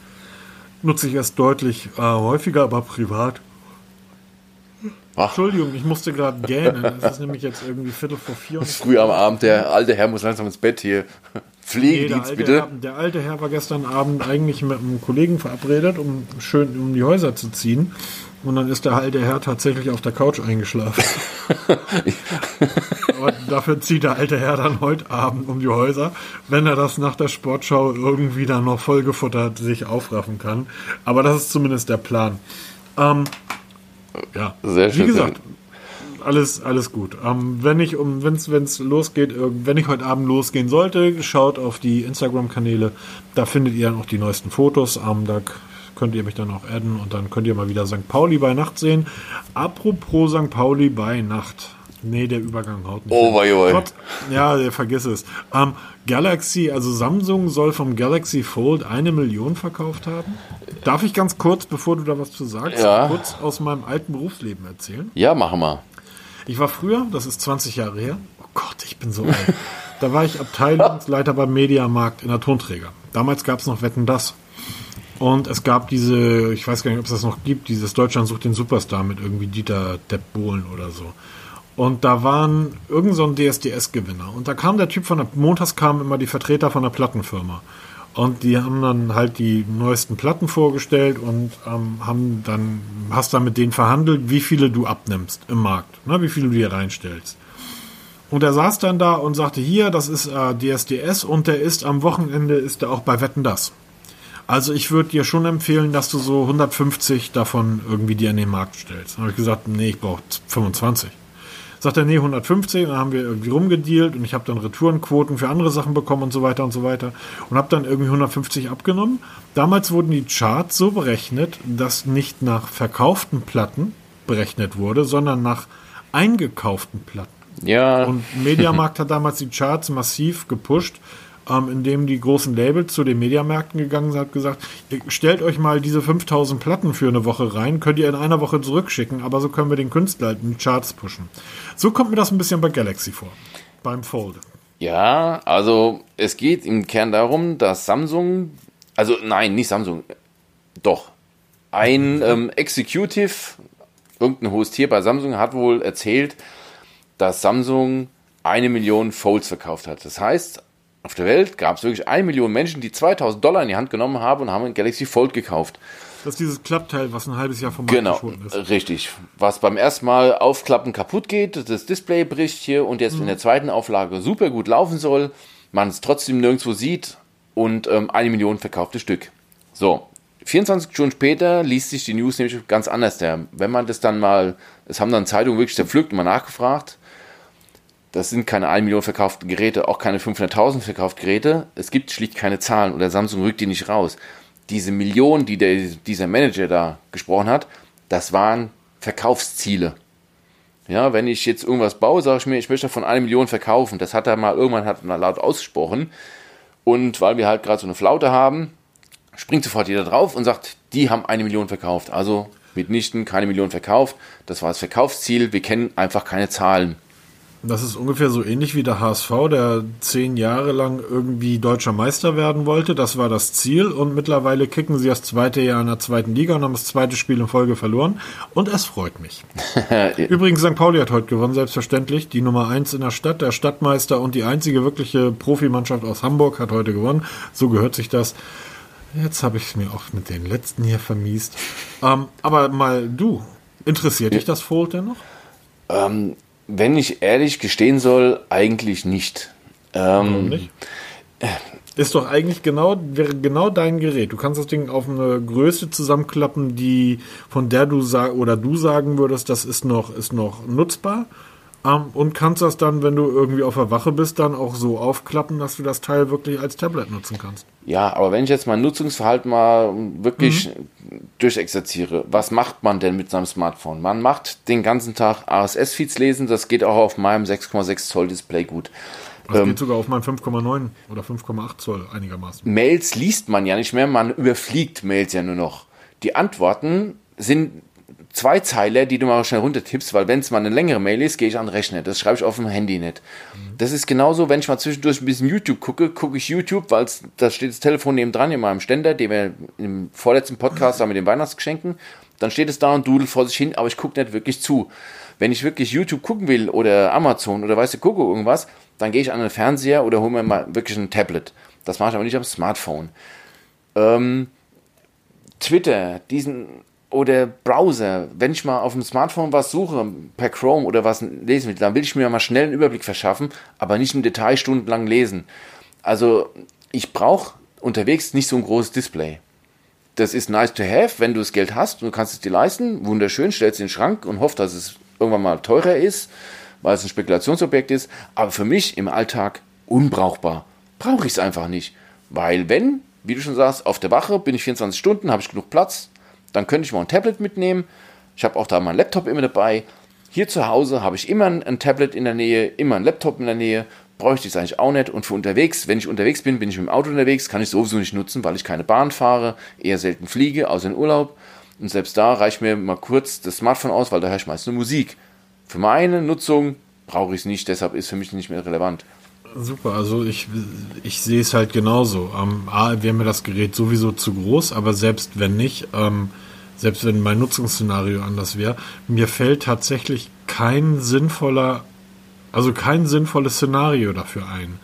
nutze ich es deutlich äh, häufiger, aber privat. Ach. Entschuldigung, ich musste gerade gähnen. Es ist nämlich jetzt irgendwie Viertel vor vier. Und ich Früh am Abend, der alte Herr muss langsam ins Bett hier. Nee, der, Pflegedienst, alte bitte. Herr, der alte Herr war gestern Abend eigentlich mit einem Kollegen verabredet, um schön um die Häuser zu ziehen. Und dann ist der alte Herr tatsächlich auf der Couch eingeschlafen. Aber dafür zieht der alte Herr dann heute Abend um die Häuser, wenn er das nach der Sportschau irgendwie dann noch vollgefuttert sich aufraffen kann. Aber das ist zumindest der Plan. Ähm, ja, Sehr schön. wie gesagt, alles, alles gut. Ähm, wenn ich um, wenn es losgeht, irg- wenn ich heute Abend losgehen sollte, schaut auf die Instagram-Kanäle. Da findet ihr dann auch die neuesten Fotos. Ähm, da könnt ihr mich dann auch adden und dann könnt ihr mal wieder St. Pauli bei Nacht sehen. Apropos St. Pauli bei Nacht. Nee, der Übergang haut nicht. Oh, wei, wei. Gott, ja, der- vergiss es. Ähm, Galaxy, also Samsung soll vom Galaxy Fold eine Million verkauft haben. Darf ich ganz kurz, bevor du da was zu sagst, Ja. kurz aus meinem alten Berufsleben erzählen? Ja, machen wir. Ich war früher, das ist 20 Jahre her, oh Gott, ich bin so alt. da war ich Abteilungsleiter beim Mediamarkt in der Tonträger. Damals gab es noch Wetten das. Und es gab diese, ich weiß gar nicht, ob es das noch gibt, dieses Deutschland sucht den Superstar mit irgendwie Dieter Depp Bohlen oder so. Und da waren irgend so ein DSDS-Gewinner. Und da kam der Typ von der, montags kamen immer die Vertreter von der Plattenfirma. Und die haben dann halt die neuesten Platten vorgestellt und ähm, haben dann, hast dann mit denen verhandelt, wie viele du abnimmst im Markt, ne, wie viele du hier reinstellst. Und er saß dann da und sagte, hier, das ist äh, DSDS und der ist am Wochenende, ist er auch bei Wetten das. Also ich würde dir schon empfehlen, dass du so 150 davon irgendwie dir in den Markt stellst. Dann habe ich gesagt, nee, ich brauche 25. Sagt er, nee, 150, dann haben wir irgendwie rumgedealt und ich habe dann Retourenquoten für andere Sachen bekommen und so weiter und so weiter und habe dann irgendwie 150 abgenommen. Damals wurden die Charts so berechnet, dass nicht nach verkauften Platten berechnet wurde, sondern nach eingekauften Platten. Ja, Und Mediamarkt hat damals die Charts massiv gepusht, ähm, indem die großen Labels zu den Mediamärkten gegangen sind, hat gesagt, stellt euch mal diese 5000 Platten für eine Woche rein, könnt ihr in einer Woche zurückschicken, aber so können wir den Künstler halt in die Charts pushen. So kommt mir das ein bisschen bei Galaxy vor, beim Fold. Ja, also es geht im Kern darum, dass Samsung, also nein, nicht Samsung, doch, ein ähm, Executive, irgendein Host hier bei Samsung hat wohl erzählt, dass Samsung eine Million Folds verkauft hat. Das heißt, auf der Welt gab es wirklich eine Million Menschen, die 2000 Dollar in die Hand genommen haben und haben ein Galaxy Fold gekauft. Das ist dieses Klappteil, was ein halbes Jahr vom Markt Genau, ist. richtig. Was beim ersten Mal aufklappen kaputt geht, das Display bricht hier und jetzt in der zweiten Auflage super gut laufen soll, man es trotzdem nirgendwo sieht und ähm, eine Million verkaufte Stück. So, 24 Stunden später liest sich die News nämlich ganz anders. Der, wenn man das dann mal, es haben dann Zeitungen wirklich zerpflückt und mal nachgefragt, das sind keine 1 Million verkauften Geräte, auch keine 500.000 verkauften Geräte. Es gibt schlicht keine Zahlen oder Samsung rückt die nicht raus. Diese Millionen, die der, dieser Manager da gesprochen hat, das waren Verkaufsziele. Ja, wenn ich jetzt irgendwas baue, sage ich mir, ich möchte davon eine Million verkaufen. Das hat er mal irgendwann hat er laut ausgesprochen. Und weil wir halt gerade so eine Flaute haben, springt sofort jeder drauf und sagt, die haben eine Million verkauft. Also mitnichten keine Million verkauft. Das war das Verkaufsziel. Wir kennen einfach keine Zahlen. Das ist ungefähr so ähnlich wie der HSV, der zehn Jahre lang irgendwie deutscher Meister werden wollte. Das war das Ziel und mittlerweile kicken sie das zweite Jahr in der zweiten Liga und haben das zweite Spiel in Folge verloren. Und es freut mich. Übrigens, St. Pauli hat heute gewonnen, selbstverständlich. Die Nummer eins in der Stadt, der Stadtmeister und die einzige wirkliche Profimannschaft aus Hamburg hat heute gewonnen. So gehört sich das. Jetzt habe ich es mir auch mit den letzten hier vermiest. Ähm, aber mal du, interessiert dich das Fold denn noch? Ähm, wenn ich ehrlich gestehen soll, eigentlich nicht. Ähm, nicht? Ist doch eigentlich genau, wäre genau dein Gerät. Du kannst das Ding auf eine Größe zusammenklappen, die, von der du sag, oder du sagen würdest, das ist noch, ist noch nutzbar. Ähm, und kannst das dann, wenn du irgendwie auf der Wache bist, dann auch so aufklappen, dass du das Teil wirklich als Tablet nutzen kannst. Ja, aber wenn ich jetzt mein Nutzungsverhalten mal wirklich durchexerziere, was macht man denn mit seinem Smartphone? Man macht den ganzen Tag RSS-Feeds lesen, das geht auch auf meinem 6,6 Zoll Display gut. Das ähm, geht sogar auf meinem 5,9 oder 5,8 Zoll einigermaßen. Mails liest man ja nicht mehr, man überfliegt Mails ja nur noch. Die Antworten sind zwei Zeiler, die du mal schnell runtertippst, weil wenn es mal eine längere Mail ist, gehe ich an den Rechner. Das schreibe ich auf dem Handy nicht. Mhm. Das ist genauso, wenn ich mal zwischendurch ein bisschen YouTube gucke, gucke ich YouTube, weil da steht das Telefon neben dran in meinem Ständer, den wir im vorletzten Podcast haben mit den Weihnachtsgeschenken. Dann steht es da und dudelt vor sich hin, aber ich gucke nicht wirklich zu. Wenn ich wirklich YouTube gucken will oder Amazon oder weißt du, gucke irgendwas, dann gehe ich an den Fernseher oder hole mir mal wirklich ein Tablet. Das mache ich aber nicht am Smartphone. Ähm, Twitter, diesen oder Browser, wenn ich mal auf dem Smartphone was suche, per Chrome oder was lesen will, dann will ich mir mal schnell einen Überblick verschaffen, aber nicht im Detail stundenlang lesen. Also ich brauche unterwegs nicht so ein großes Display. Das ist nice to have, wenn du das Geld hast und du kannst es dir leisten, wunderschön, stellst in den Schrank und hoffst, dass es irgendwann mal teurer ist, weil es ein Spekulationsobjekt ist, aber für mich im Alltag unbrauchbar. Brauche ich es einfach nicht. Weil wenn, wie du schon sagst, auf der Wache bin ich 24 Stunden, habe ich genug Platz, dann könnte ich mal ein Tablet mitnehmen. Ich habe auch da meinen Laptop immer dabei. Hier zu Hause habe ich immer ein Tablet in der Nähe, immer ein Laptop in der Nähe. Bräuchte ich es eigentlich auch nicht. Und für unterwegs, wenn ich unterwegs bin, bin ich mit dem Auto unterwegs, kann ich sowieso nicht nutzen, weil ich keine Bahn fahre, eher selten fliege, außer in Urlaub. Und selbst da reicht mir mal kurz das Smartphone aus, weil da höre ich meist nur Musik. Für meine Nutzung brauche ich es nicht, deshalb ist für mich nicht mehr relevant. Super, also ich, ich sehe es halt genauso. Ähm, A, wäre mir das Gerät sowieso zu groß, aber selbst wenn nicht, ähm, selbst wenn mein Nutzungsszenario anders wäre, mir fällt tatsächlich kein sinnvoller, also kein sinnvolles Szenario dafür ein.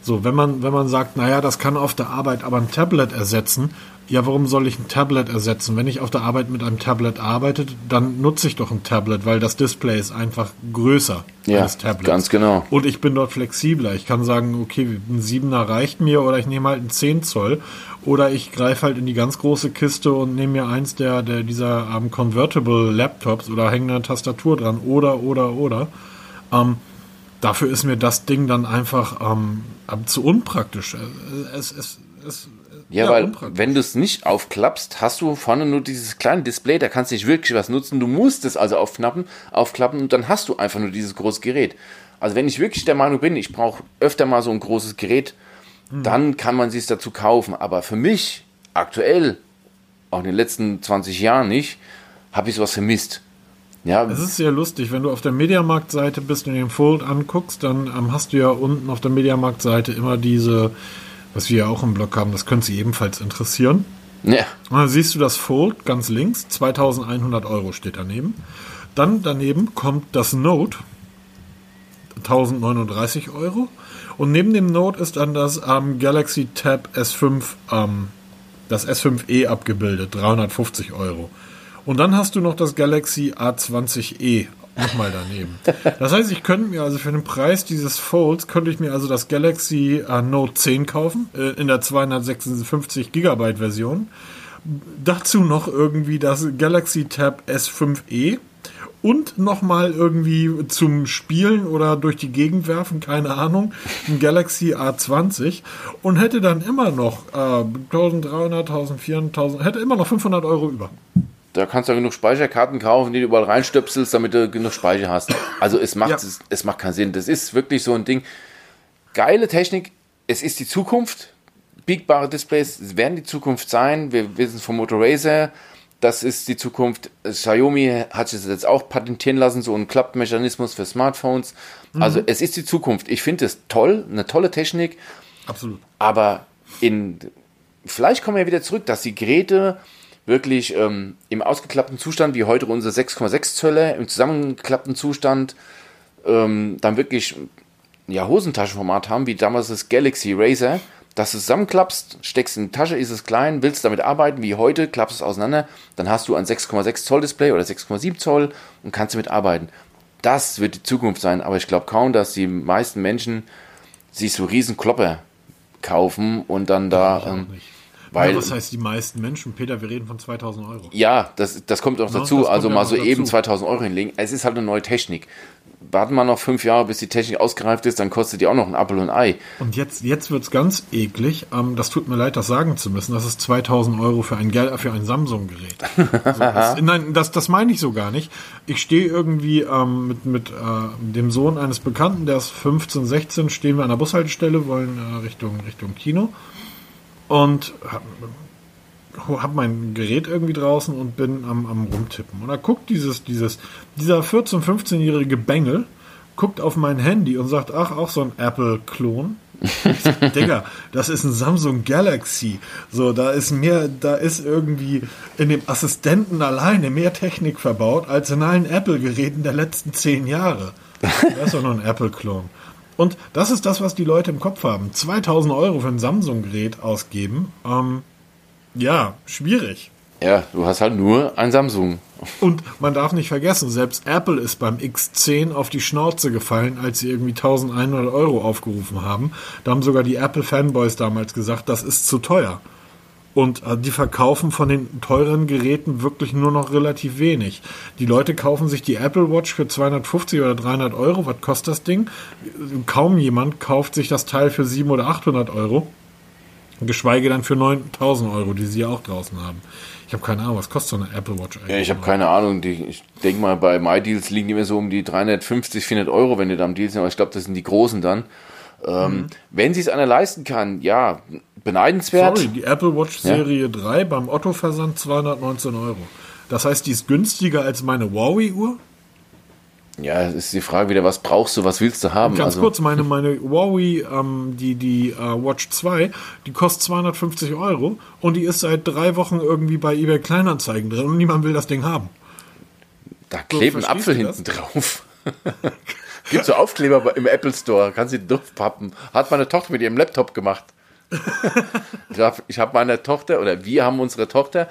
So, wenn man, wenn man sagt, naja, das kann auf der Arbeit aber ein Tablet ersetzen, ja, warum soll ich ein Tablet ersetzen? Wenn ich auf der Arbeit mit einem Tablet arbeite, dann nutze ich doch ein Tablet, weil das Display ist einfach größer ja, als Tablet. Ganz genau. Und ich bin dort flexibler. Ich kann sagen, okay, ein 7er reicht mir oder ich nehme halt einen 10 Zoll oder ich greife halt in die ganz große Kiste und nehme mir eins der, der dieser ähm, Convertible Laptops oder hänge eine Tastatur dran oder, oder, oder. Ähm, dafür ist mir das Ding dann einfach ähm, zu unpraktisch. Es, es, es, ja, ja, weil wenn du es nicht aufklappst, hast du vorne nur dieses kleine Display, da kannst du nicht wirklich was nutzen. Du musst es also aufknappen, aufklappen und dann hast du einfach nur dieses große Gerät. Also wenn ich wirklich der Meinung bin, ich brauche öfter mal so ein großes Gerät, mhm. dann kann man sich dazu kaufen. Aber für mich aktuell, auch in den letzten 20 Jahren nicht, habe ich sowas vermisst. Ja. Es ist sehr lustig, wenn du auf der Mediamarkt-Seite bist und den Fold anguckst, dann ähm, hast du ja unten auf der Mediamarkt-Seite immer diese was wir ja auch im Blog haben, das könnte Sie ebenfalls interessieren. Ja. Und dann siehst du das Fold ganz links, 2100 Euro steht daneben. Dann daneben kommt das Note, 1039 Euro. Und neben dem Note ist dann das ähm, Galaxy Tab S5, ähm, das S5e abgebildet, 350 Euro. Und dann hast du noch das Galaxy A20e nochmal daneben. Das heißt, ich könnte mir also für den Preis dieses Folds, könnte ich mir also das Galaxy äh, Note 10 kaufen, äh, in der 256 Gigabyte Version. Dazu noch irgendwie das Galaxy Tab S5e und nochmal irgendwie zum Spielen oder durch die Gegend werfen, keine Ahnung, ein Galaxy A20 und hätte dann immer noch äh, 1300, 1400, 1000, hätte immer noch 500 Euro über. Da kannst du genug Speicherkarten kaufen, die du überall reinstöpselst, damit du genug Speicher hast. Also es macht, ja. es, es macht keinen Sinn. Das ist wirklich so ein Ding. Geile Technik. Es ist die Zukunft. Biegbare Displays werden die Zukunft sein. Wir wissen vom Motor das ist die Zukunft. Xiaomi hat es jetzt auch patentieren lassen, so ein Klappmechanismus für Smartphones. Mhm. Also es ist die Zukunft. Ich finde es toll, eine tolle Technik. Absolut. Aber in, vielleicht kommen wir wieder zurück, dass die Geräte wirklich ähm, im ausgeklappten Zustand, wie heute unsere 6,6 Zölle, im zusammengeklappten Zustand, ähm, dann wirklich ja, Hosentaschenformat haben, wie damals das Galaxy Razer, dass du zusammenklappst, steckst in die Tasche, ist es klein, willst damit arbeiten, wie heute, klappst es auseinander, dann hast du ein 6,6 Zoll Display oder 6,7 Zoll und kannst damit arbeiten. Das wird die Zukunft sein, aber ich glaube kaum, dass die meisten Menschen sich so riesen Klopper kaufen und dann da. Ähm, Weil, ja, was heißt die meisten Menschen? Peter, wir reden von 2000 Euro. Ja, das, das kommt auch Ja, dazu. kommt also ja mal so dazu. eben 2000 Euro hinlegen. Es ist halt eine neue Technik. Warten wir noch fünf Jahre, bis die Technik ausgereift ist, dann kostet die auch noch ein Apfel und ein Ei. Und jetzt, jetzt wird's ganz eklig. Ähm, das tut mir leid, das sagen zu müssen. Das ist 2000 Euro für ein, für ein Samsung-Gerät. so, das, nein, das, das meine ich so gar nicht. Ich stehe irgendwie ähm, mit, mit äh, dem Sohn eines Bekannten, der ist 15, 16, stehen wir an der Bushaltestelle, wollen äh, Richtung, Richtung Kino. Und hab, hab mein Gerät irgendwie draußen und bin am, am rumtippen. Und da guckt dieses, dieses, dieser 14-, 15-jährige Bengel, guckt auf mein Handy und sagt, ach, auch so ein Apple-Klon. Digga, das ist ein Samsung Galaxy. So, da ist mehr, da ist irgendwie in dem Assistenten alleine mehr Technik verbaut als in allen Apple-Geräten der letzten zehn Jahre. Das ist doch nur ein Apple-Klon. Und das ist das, was die Leute im Kopf haben. 2000 Euro für ein Samsung-Gerät ausgeben. Ähm, ja, schwierig. Ja, du hast halt nur ein Samsung. Und man darf nicht vergessen, selbst Apple ist beim X10 auf die Schnauze gefallen, als sie irgendwie 1100 Euro aufgerufen haben. Da haben sogar die Apple-Fanboys damals gesagt, das ist zu teuer. Und äh, die verkaufen von den teuren Geräten wirklich nur noch relativ wenig. Die Leute kaufen sich die Apple Watch für 250 oder 300 Euro. Was kostet das Ding? Kaum jemand kauft sich das Teil für 700 oder 800 Euro. Geschweige dann für 9000 Euro, die sie ja auch draußen haben. Ich habe keine Ahnung, was kostet so eine Apple Watch eigentlich? Ja, ich habe keine Ahnung. Die, ich denke mal, bei MyDeals liegen die immer so um die 350, 400 Euro, wenn die da am Deal sind. Aber ich glaube, das sind die großen dann. Ähm, Wenn sie es einer leisten kann, ja, beneidenswert. Sorry, die Apple Watch Serie 3 beim Otto-Versand 219 Euro. Das heißt, die ist günstiger als meine Huawei-Uhr? Ja, es ist die Frage wieder, was brauchst du, was willst du haben? Ganz also, kurz, meine, meine Huawei, ähm, die, die äh, Watch 2, die kostet 250 Euro und die ist seit drei Wochen irgendwie bei eBay Kleinanzeigen drin und niemand will das Ding haben. Da klebt ein Apfel hinten drauf. Gibt so Aufkleber im Apple Store, kannst du die durchpappen. Hat meine Tochter mit ihrem Laptop gemacht. ich habe hab meiner Tochter, oder wir haben unsere Tochter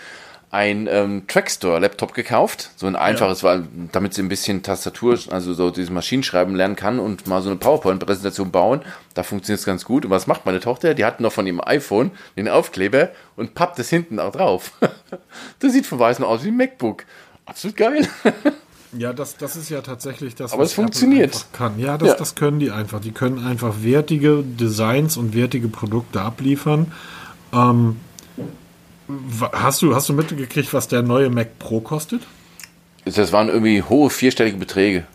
ein ähm, Trackstore-Laptop gekauft. So ein einfaches, weil, damit sie ein bisschen Tastatur, also so dieses Maschinenschreiben lernen kann und mal so eine PowerPoint-Präsentation bauen. Da funktioniert es ganz gut. Und was macht meine Tochter? Die hat noch von ihrem iPhone den Aufkleber und pappt es hinten auch drauf. das sieht von weißen aus wie ein MacBook. Absolut geil. Ja, das, das ist ja tatsächlich das, Aber es funktioniert. kann. Ja das, Ja. das können die einfach. Die können einfach wertige Designs und wertige Produkte abliefern. Ähm, hast, du, hast du mitgekriegt, was der neue Mac Pro kostet? Das waren irgendwie hohe vierstellige Beträge.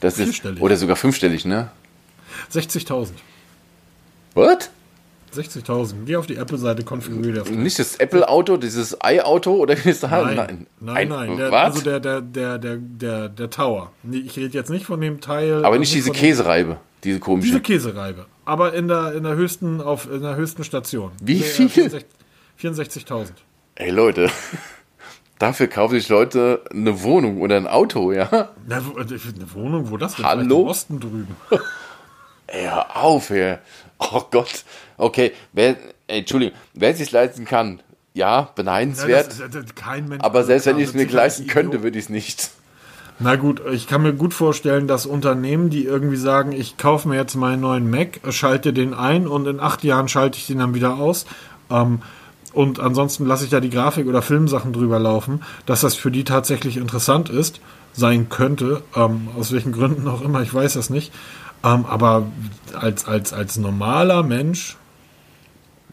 Das ist, Vierstellig? oder sogar fünfstellig, ne? 60.000. What? 60.000. Geh auf die Apple-Seite, konfiguriere das. Nicht das Apple-Auto, dieses i-Auto oder wie ist das? Nein, nein, Ein- nein. Der, was? also der, der, der, der, der, der Tower. Ich rede jetzt nicht von dem Teil. Aber nicht diese von dem- Käsereibe, diese komische. Diese Käsereibe. Aber in der, in der höchsten, auf, in der höchsten Station. Wie Der, viel? 64 64.000. Ey Leute, dafür kaufen sich Leute eine Wohnung oder ein Auto, ja? Äh, eine Wohnung, wo das denn? Hallo? Im Osten drüben. Ey, hör auf, ey. Oh Gott. Okay, wer, ey, Entschuldigung, wer es sich leisten kann, ja, Ja, beneidenswert. das ist- das ist kein Mensch. aber selbst wenn ich es mir leisten könnte, würde ich es nicht. Na gut, ich kann mir gut vorstellen, dass Unternehmen, die irgendwie sagen, ich kaufe mir jetzt meinen neuen Mac, schalte den ein und in acht Jahren schalte ich den dann wieder aus. Ähm, und ansonsten lasse ich da die Grafik oder Filmsachen drüber laufen, dass das für die tatsächlich interessant ist, sein könnte, ähm, aus welchen Gründen auch immer, ich weiß das nicht. Ähm, aber als, als, als normaler Mensch,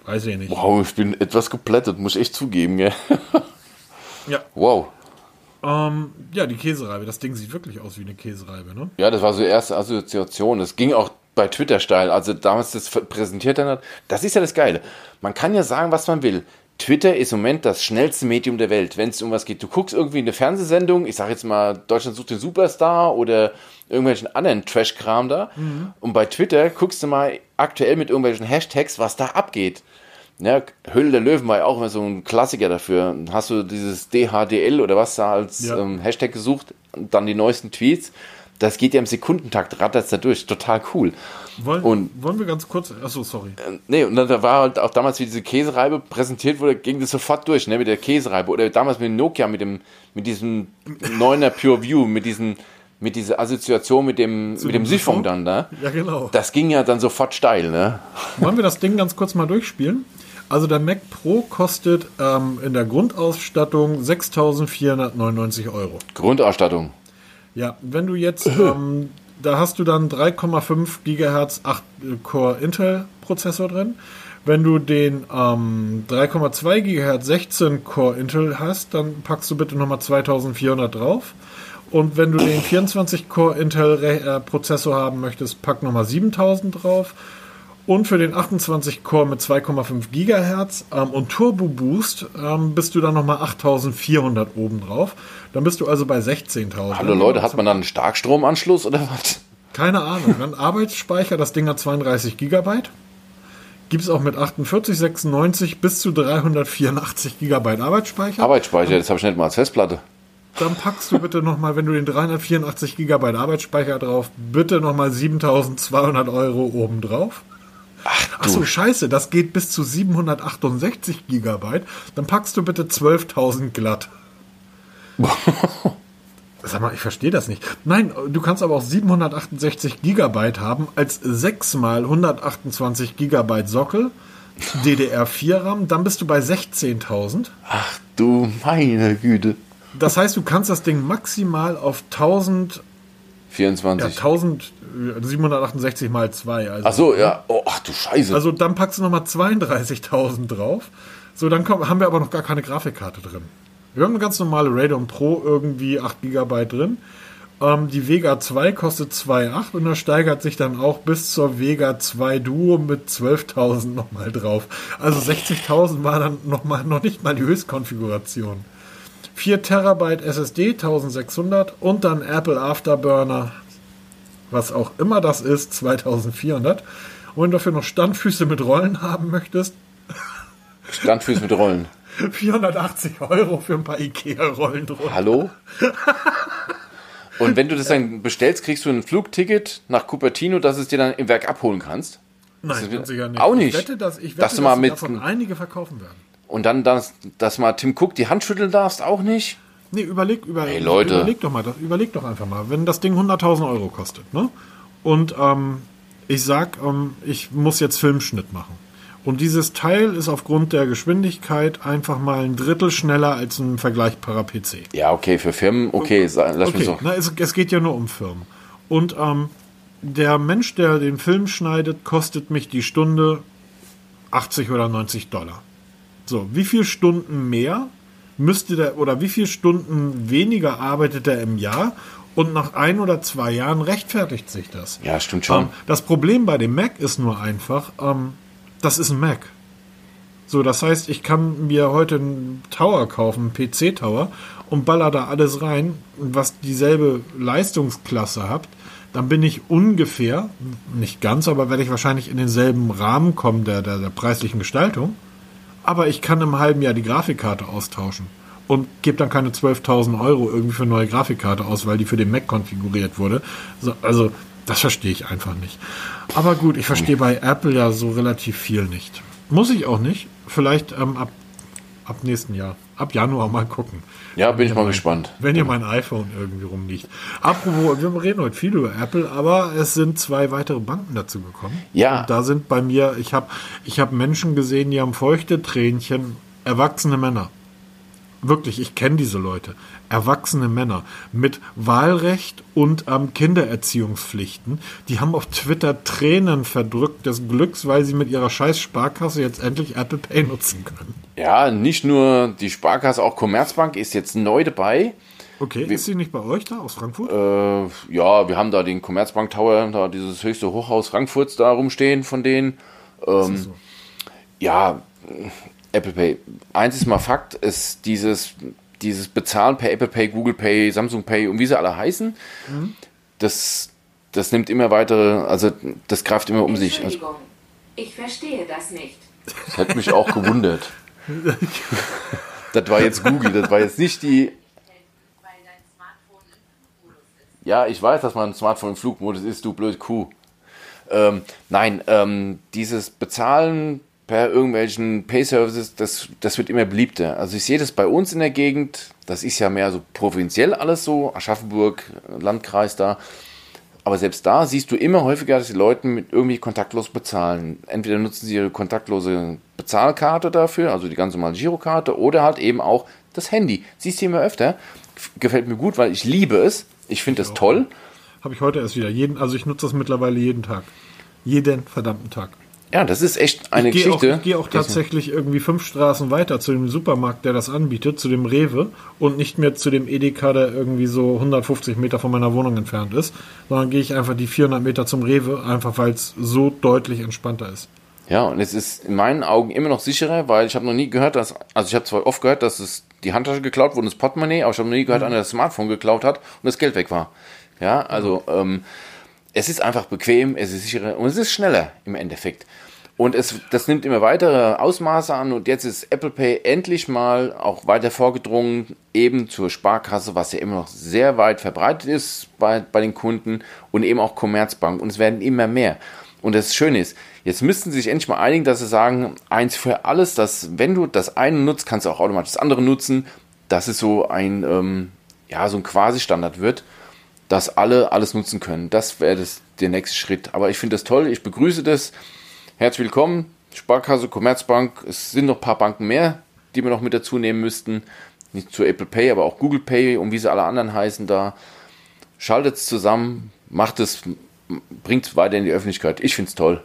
weiß ich nicht. Wow, ich bin etwas geplättet, muss ich echt zugeben, gell? Ja, Wow. ähm, ja, die Käsereibe, das Ding sieht wirklich aus wie eine Käsereibe, ne? Ja, das war so die erste Assoziation. Das ging auch bei Twitter steil, also damals das präsentiert dann hat. Das ist ja das Geile. Man kann ja sagen, was man will. Twitter ist im Moment das schnellste Medium der Welt, wenn es um was geht. Du guckst irgendwie eine Fernsehsendung, ich sage jetzt mal, Deutschland sucht den Superstar oder irgendwelchen anderen Trash-Kram da. Und bei Twitter guckst du mal aktuell mit irgendwelchen Hashtags, was da abgeht. Ja, Höhle der Löwen war ja auch immer so ein Klassiker dafür. Hast du dieses DHDL oder was da als Ja. ähm, Hashtag gesucht dann die neuesten Tweets. Das geht ja im Sekundentakt, rattert da durch. Total cool. Wollen, Und- wollen wir ganz kurz, achso, sorry. Äh, Nee, und dann da war halt auch damals, wie diese Käsereibe präsentiert wurde, ging das sofort durch, ne, mit der Käsereibe. Oder damals mit dem Nokia, mit dem, mit diesem 9er Pure View, mit diesen, mit dieser Assoziation mit dem, mit dem Siphon dann da. Ja, genau. Das ging ja dann sofort steil, ne? Wollen wir das Ding ganz kurz mal durchspielen? Also der Mac Pro kostet ähm, in der Grundausstattung 6.499 Euro. Grundausstattung. Ja, wenn du jetzt, ähm, da hast du dann 3,5 Gigahertz 8-Core Intel-Prozessor drin. Wenn du den ähm, 3,2 GHz 16 Core Intel hast, dann packst du bitte nochmal 2400 drauf. Und wenn du den 24 Core Intel äh, Prozessor haben möchtest, pack nochmal 7000 drauf. Und für den 28 Core mit 2,5 GHz ähm, und Turbo Boost ähm, bist du dann nochmal 8400 oben drauf. Dann bist du also bei 16.000. Hallo Leute, hat man dann einen Starkstromanschluss oder was? Keine Ahnung. Dann Arbeitsspeicher, das Ding hat 32 Gigabyte. Gibt es auch mit 48, 96 bis zu 384 Gigabyte Arbeitsspeicher. Arbeitsspeicher, das habe ich nicht mal als Festplatte. Dann packst du bitte nochmal, wenn du den 384 Gigabyte Arbeitsspeicher drauf, bitte nochmal 7200 Euro oben drauf. Ach, Ach so, scheiße, das geht bis zu 768 Gigabyte. Dann packst du bitte 12.000 glatt. Sag mal, ich verstehe das nicht. Nein, du kannst aber auch 768 Gigabyte haben als 6 mal 128 Gigabyte Sockel, DDR4 RAM, dann bist du bei 16.000. Ach du meine Güte. Das heißt, du kannst das Ding maximal auf 1000 24. Ja, 1768 mal 2. Also, ach so, ja. Oh, ach du Scheiße. Also dann packst du nochmal 32.000 drauf. So, dann kommen, haben wir aber noch gar keine Grafikkarte drin. Wir haben eine ganz normale Radeon Pro irgendwie 8 GB drin. Ähm, die Vega 2 kostet 2,8 und das steigert sich dann auch bis zur Vega 2 Duo mit 12.000 nochmal drauf. Also 60.000 war dann noch, mal, noch nicht mal die Höchstkonfiguration. 4 Terabyte SSD 1600 und dann Apple Afterburner, was auch immer das ist, 2400. Und wenn du dafür noch Standfüße mit Rollen haben möchtest. Standfüße mit Rollen. 480 Euro für ein paar Ikea-Rollen drunter. Hallo? Und wenn du das dann bestellst, kriegst du ein Flugticket nach Cupertino, dass es dir dann im Werk abholen kannst? Nein, ganz sicher nicht. Auch nicht. Ich wette, dass, ich wette, dass, du mal mit davon einige verkaufen werden. Und dann, dass, dass mal Tim Cook die Hand schütteln darfst, auch nicht? Nee, überleg, über, hey, Leute. überleg doch mal, überleg doch einfach mal, wenn das Ding 100.000 Euro kostet, ne? Und ähm, ich sag, ähm, ich muss jetzt Filmschnitt machen. Und dieses Teil ist aufgrund der Geschwindigkeit einfach mal ein Drittel schneller als ein vergleichbarer PC. Ja, okay, für Firmen, okay, lass okay. mich so. Na, es, es, geht ja nur um Firmen. Und ähm, der Mensch, der den Film schneidet, kostet mich die Stunde 80 oder 90 Dollar. So, wie viele Stunden mehr müsste der oder wie viele Stunden weniger arbeitet er im Jahr? Und nach ein oder zwei Jahren rechtfertigt sich das. Ja, stimmt schon. Ähm, das Problem bei dem Mac ist nur einfach, ähm, das ist ein Mac. So, das heißt, ich kann mir heute einen Tower kaufen, einen PC-Tower, und baller da alles rein, was dieselbe Leistungsklasse hat. Dann bin ich ungefähr, nicht ganz, aber werde ich wahrscheinlich in denselben Rahmen kommen der, der, der preislichen Gestaltung. Aber ich kann im halben Jahr die Grafikkarte austauschen und gebe dann keine 12.000 Euro irgendwie für eine neue Grafikkarte aus, weil die für den Mac konfiguriert wurde. So, also das verstehe ich einfach nicht. Aber gut, ich verstehe bei Apple ja so relativ viel nicht. Muss ich auch nicht. Vielleicht ähm, ab, ab nächsten Jahr. Ab Januar mal gucken. Ja, bin ich mal mein, gespannt. Wenn hier mein iPhone irgendwie rumliegt. Apropos, wir reden heute viel über Apple, aber es sind zwei weitere Banken dazu gekommen. Ja. Und da sind bei mir, ich habe ich hab Menschen gesehen, die haben feuchte Tränchen, erwachsene Männer wirklich, ich kenne diese Leute, erwachsene Männer mit Wahlrecht und ähm, Kindererziehungspflichten, die haben auf Twitter Tränen verdrückt des Glücks, weil sie mit ihrer scheiß Sparkasse jetzt endlich Apple Pay nutzen können. Ja, nicht nur die Sparkasse, auch Commerzbank ist jetzt neu dabei. Okay, wir, ist sie nicht bei euch da aus Frankfurt? Äh, ja, wir haben da den Commerzbank Tower, da dieses höchste Hochhaus Frankfurts da rumstehen von denen. Ähm, so. Ja, Apple Pay. Eins ist mal Fakt, ist dieses, dieses Bezahlen per Apple Pay, Google Pay, Samsung Pay und wie sie alle heißen, mhm. das, das nimmt immer weitere, also das greift immer um sich. Also, ich verstehe das nicht. Das hat mich auch gewundert. das war jetzt Google, das war jetzt nicht die. Ja, ich weiß, dass mein Smartphone im Flugmodus ist, du blöd Kuh. Ähm, nein, ähm, dieses Bezahlen per irgendwelchen Pay-Services, das, das wird immer beliebter. Also ich sehe das bei uns in der Gegend, das ist ja mehr so provinziell alles so, Aschaffenburg, Landkreis da. Aber selbst da siehst du immer häufiger, dass die Leute mit irgendwie kontaktlos bezahlen. Entweder nutzen sie ihre kontaktlose Bezahlkarte dafür, also die ganz normale Girokarte, oder halt eben auch das Handy. Siehst du immer öfter. Gefällt mir gut, weil ich liebe es. Ich finde das toll. Habe ich heute erst wieder. Jeden, also ich nutze das mittlerweile jeden Tag. Jeden verdammten Tag. Ja, das ist echt eine ich Geschichte. Auch, ich gehe auch tatsächlich irgendwie fünf Straßen weiter zu dem Supermarkt, der das anbietet, zu dem Rewe und nicht mehr zu dem Edeka, der irgendwie so 150 Meter von meiner Wohnung entfernt ist, sondern gehe ich einfach die 400 Meter zum Rewe, einfach weil es so deutlich entspannter ist. Ja, und es ist in meinen Augen immer noch sicherer, weil ich habe noch nie gehört, dass, also ich habe zwar oft gehört, dass es die Handtasche geklaut wurde und das Portemonnaie, aber ich habe noch nie gehört, einer das Smartphone geklaut hat und das Geld weg war. Ja, also ähm, es ist einfach bequem, es ist sicherer und es ist schneller im Endeffekt. Und es, das nimmt immer weitere Ausmaße an und jetzt ist Apple Pay endlich mal auch weiter vorgedrungen, eben zur Sparkasse, was ja immer noch sehr weit verbreitet ist bei, bei den Kunden und eben auch Commerzbank und es werden immer mehr. Und das Schöne ist, jetzt müssten sie sich endlich mal einigen, dass sie sagen, eins für alles, dass wenn du das eine nutzt, kannst du auch automatisch das andere nutzen, dass es so ein, ähm, ja, so ein Quasi-Standard wird, dass alle alles nutzen können. Das wäre der nächste Schritt. Aber ich finde das toll, ich begrüße das. Herzlich willkommen, Sparkasse, Commerzbank. Es sind noch ein paar Banken mehr, die wir noch mit dazu nehmen müssten. Nicht zu Apple Pay, aber auch Google Pay und wie sie alle anderen heißen da. Schaltet es zusammen, macht es, bringt es weiter in die Öffentlichkeit. Ich finde es toll.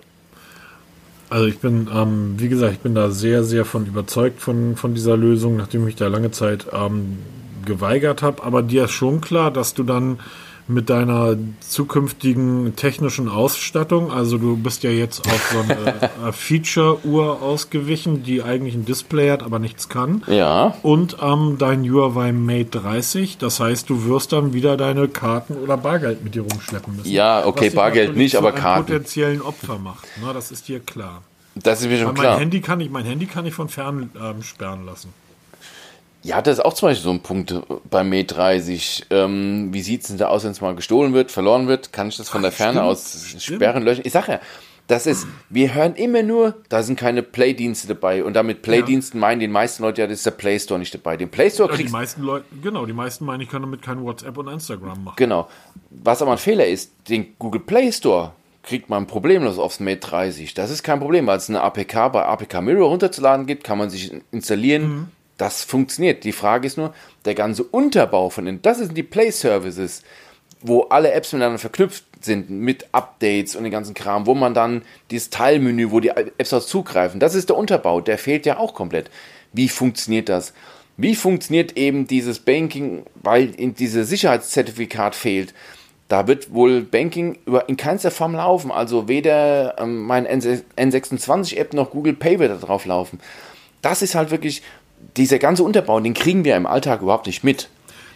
Also ich bin, ähm, wie gesagt, ich bin da sehr, sehr von überzeugt von, von dieser Lösung, nachdem ich da lange Zeit ähm, geweigert habe. Aber dir ist schon klar, dass du dann mit deiner zukünftigen technischen Ausstattung, also du bist ja jetzt auf so eine äh, Feature-Uhr ausgewichen, die eigentlich ein Display hat, aber nichts kann. Ja. Und ähm, dein Huawei Mate 30, das heißt, du wirst dann wieder deine Karten oder Bargeld mit dir rumschleppen müssen. Ja, okay, Bargeld nicht, aber Karten. potenziellen Opfer macht. Na, das ist dir klar. Das ist mir schon Weil klar. mein Handy kann ich, mein Handy kann ich von fern ähm, sperren lassen. Ja, das ist auch zum Beispiel so ein Punkt bei Mate 30. Ähm, wie sieht's denn da aus, wenn es mal gestohlen wird, verloren wird? Kann ich das von der Ferne stimmt, aus stimmt. sperren, löschen? Ich sag ja, das ist, wir hören immer nur, da sind keine Play-Dienste dabei. Und damit Play-Diensten meinen die meisten Leute ja, das ist der Play Store nicht dabei. Den Play Store Ja, die kriegst meisten Leute, genau, die meisten meinen, ich kann damit kein WhatsApp und Instagram machen. Genau. Was aber ein Fehler ist, den Google Play Store kriegt man problemlos aufs Mate 30. Das ist kein Problem, weil es eine APK bei APK Mirror runterzuladen gibt, kann man sich installieren. Das funktioniert. Die Frage ist nur, der ganze Unterbau von den, das sind die Play Services, wo alle Apps miteinander verknüpft sind mit Updates und den ganzen Kram, wo man dann dieses Teilmenü, wo die Apps auch zugreifen, das ist der Unterbau, der fehlt ja auch komplett. Wie funktioniert das? Wie funktioniert eben dieses Banking, weil in dieses Sicherheitszertifikat fehlt? Da wird wohl Banking in keinster Form laufen. Also weder ähm, mein N26-App noch Google Pay wird da drauf laufen. Das ist halt wirklich, dieser ganze Unterbau, den kriegen wir im Alltag überhaupt nicht mit.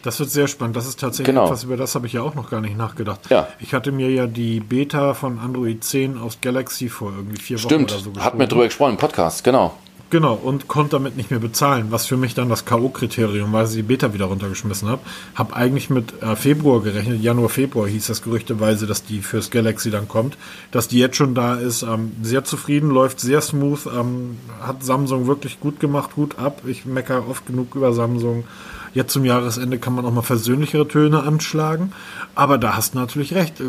Das wird sehr spannend. Das ist tatsächlich Genau. etwas, über das habe ich ja auch noch gar nicht nachgedacht. Ja. Ich hatte mir ja die Beta von Android 10 aus Galaxy vor irgendwie vier Stimmt, Wochen oder so hat mir drüber gesprochen im Podcast, genau. Genau, und konnte damit nicht mehr bezahlen, was für mich dann das K.O.-Kriterium war, als ich die Beta wieder runtergeschmissen habe. Hab eigentlich mit äh, Februar gerechnet, Januar, Februar hieß das gerüchteweise, dass die fürs Galaxy dann kommt, dass die jetzt schon da ist. Ähm, sehr zufrieden, läuft sehr smooth, ähm, hat Samsung wirklich gut gemacht, gut ab. Ich meckere oft genug über Samsung. Jetzt zum Jahresende kann man auch mal versöhnlichere Töne anschlagen, aber da hast du natürlich recht. Äh,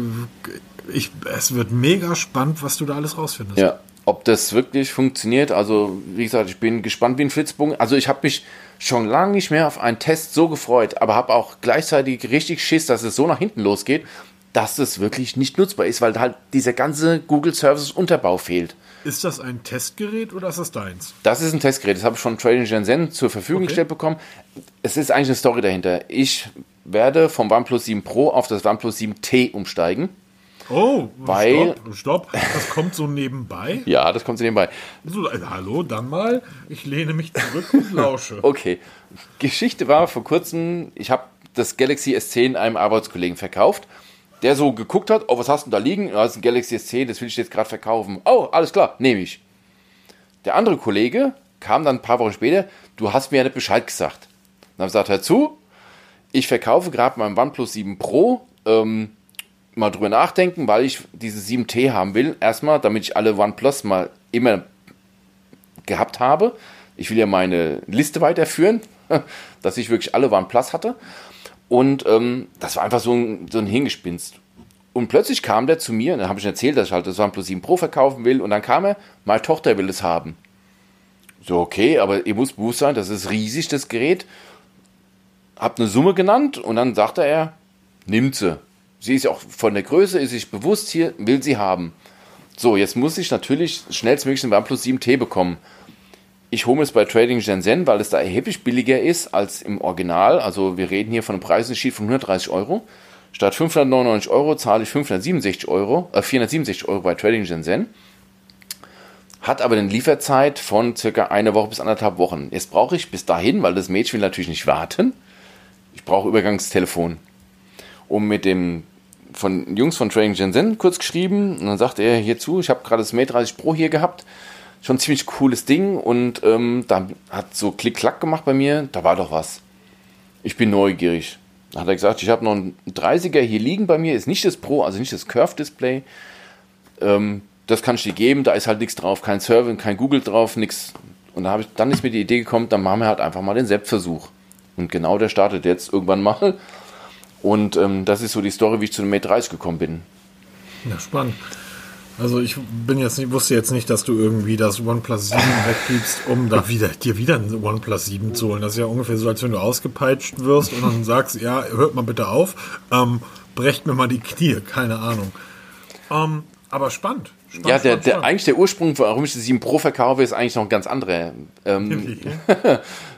Ich, es wird mega spannend, was du da alles rausfindest. Ja, ob das wirklich funktioniert, also wie gesagt, ich bin gespannt wie ein Flitzbogen. Also ich habe mich schon lange nicht mehr auf einen Test so gefreut, aber habe auch gleichzeitig richtig Schiss, dass es so nach hinten losgeht, dass es wirklich nicht nutzbar ist, weil halt dieser ganze Google Services Unterbau fehlt. Ist das ein Testgerät oder ist das deins? Das ist ein Testgerät, das habe ich von Trading Shenzhen zur Verfügung Okay. gestellt bekommen. Es ist eigentlich eine Story dahinter. Ich werde vom OnePlus 7 Pro auf das OnePlus 7T umsteigen. Oh, Weil- stopp, stopp. Das kommt so nebenbei. Ja, das kommt zu nebenbei. So, äh, hallo, dann mal. Ich lehne mich zurück und lausche. Okay. Geschichte war vor kurzem, ich habe das Galaxy S10 einem Arbeitskollegen verkauft, der so geguckt hat, oh, was hast du da liegen? Ja, das ist ein Galaxy S10, das will ich jetzt gerade verkaufen. Oh, alles klar, nehme ich. Der andere Kollege kam dann ein paar Wochen später, du hast mir ja nicht Bescheid gesagt. Dann habe ich gesagt, hör zu, ich verkaufe gerade meinen OnePlus 7 Pro, ähm, mal drüber nachdenken, weil ich diese 7T haben will. Erstmal, damit ich alle OnePlus mal immer gehabt habe. Ich will ja meine Liste weiterführen, dass ich wirklich alle OnePlus hatte. Und ähm, das war einfach so ein, so ein Hingespinst. Und plötzlich kam der zu mir, und dann habe ich erzählt, dass ich halt das OnePlus 7 Pro verkaufen will. Und dann kam er, meine Tochter will es haben. So, okay, aber ihr muss bewusst sein, das ist riesig, das Gerät. Hab eine Summe genannt und dann sagte er, nimmt sie. Sie ist auch von der Größe, ist sich bewusst hier, will sie haben. So, jetzt muss ich natürlich schnellstmöglich den OnePlus 7T bekommen. Ich hole es bei Trading Shenzhen, weil es da erheblich billiger ist als im Original. Also wir reden hier von einem Preisschild von 130 Euro. Statt 599 Euro zahle ich 567 Euro, äh, 467 Euro bei Trading Shenzhen. Hat aber eine Lieferzeit von circa eine Woche bis anderthalb Wochen. Jetzt brauche ich bis dahin, weil das Mädchen will natürlich nicht warten. Ich brauche Übergangstelefon. Um mit dem von Jungs von Trading Shenzhen kurz geschrieben und dann sagte er hierzu, ich habe gerade das Mate 30 Pro hier gehabt, schon ein ziemlich cooles Ding und ähm, da hat so Klick-Klack gemacht bei mir, da war doch was. Ich bin neugierig. Da hat er gesagt, ich habe noch einen 30er hier liegen bei mir, ist nicht das Pro, also nicht das Curve-Display. Ähm, das kann ich dir geben, da ist halt nichts drauf, kein Server, kein Google drauf, nichts. Und da ich, dann ist mir die Idee gekommen, dann machen wir halt einfach mal den Selbstversuch. Und genau der startet jetzt irgendwann mal. Und ähm, das ist so die Story, wie ich zu dem Mate 30 gekommen bin. Ja, spannend. Also ich bin jetzt nicht, wusste jetzt nicht, dass du irgendwie das OnePlus 7 weggibst, um da wieder, dir wieder ein OnePlus 7 zu holen. Das ist ja ungefähr so, als wenn du ausgepeitscht wirst und dann sagst, ja, hört mal bitte auf, ähm, brecht mir mal die Knie, keine Ahnung. Ähm, aber spannend. spannend ja, der, spannend, der, spannend. eigentlich der Ursprung, warum ich das 7 Pro verkaufe, ist eigentlich noch ein ganz anderer. Ähm,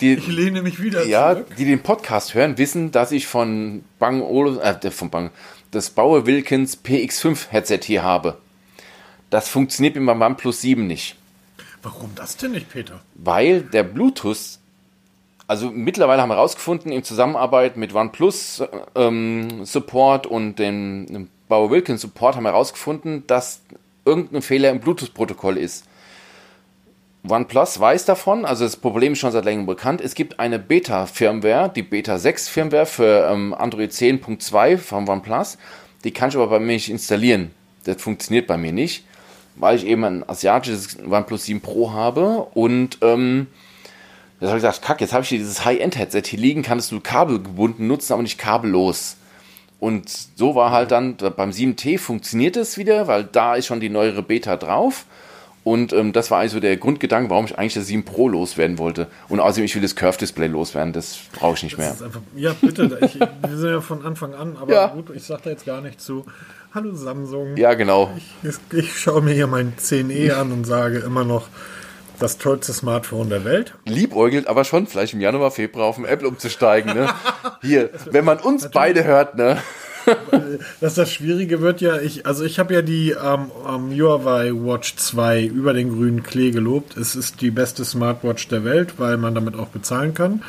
die, Ich lehne mich wieder ja, zurück. die den Podcast hören, wissen, dass ich von Bang Olufsen, äh, von Bang, das Bauer Wilkins PX5 Headset hier habe. Das funktioniert mit meinem OnePlus 7 nicht. Warum das denn nicht, Peter? weil der Bluetooth, also mittlerweile haben wir herausgefunden, in Zusammenarbeit mit OnePlus ähm, Support und dem, dem Bauer Wilkins Support haben wir herausgefunden, dass irgendein Fehler im Bluetooth-Protokoll ist. OnePlus weiß davon, also das Problem ist schon seit längerem bekannt. Es gibt eine Beta-Firmware, die Beta 6 Firmware für ähm, Android 10.2 von OnePlus. Die kann ich aber bei mir nicht installieren. Das funktioniert bei mir nicht, weil ich eben ein asiatisches OnePlus 7 Pro habe und ähm, Jetzt habe ich gesagt, kack, jetzt habe ich hier dieses High-End-Headset hier liegen, kannst du kabelgebunden nutzen, aber nicht kabellos. Und so war halt dann, beim 7T funktioniert es wieder, weil da ist schon die neuere Beta drauf. Und ähm, das war also der Grundgedanke, warum ich eigentlich das 7 Pro loswerden wollte. Und außerdem, ich will das Curve-Display loswerden, das brauche ich nicht mehr. Ist einfach, ja, bitte. Ich, wir sind ja von Anfang an, aber Ja. gut, ich sage da jetzt gar nicht zu. Hallo Samsung. Ja, genau. Ich, ich schaue mir hier mein 10e an und sage immer noch, das tollste Smartphone der Welt. Liebäugelt aber schon, vielleicht im Januar, Februar auf dem Apple umzusteigen. Ne? Hier, wenn man uns beide hört, ne? Dass das Schwierige wird ja, ich, also ich habe ja die ähm, ähm, Huawei Watch 2 über den grünen Klee gelobt. Es ist die beste Smartwatch der Welt, weil man damit auch bezahlen kann.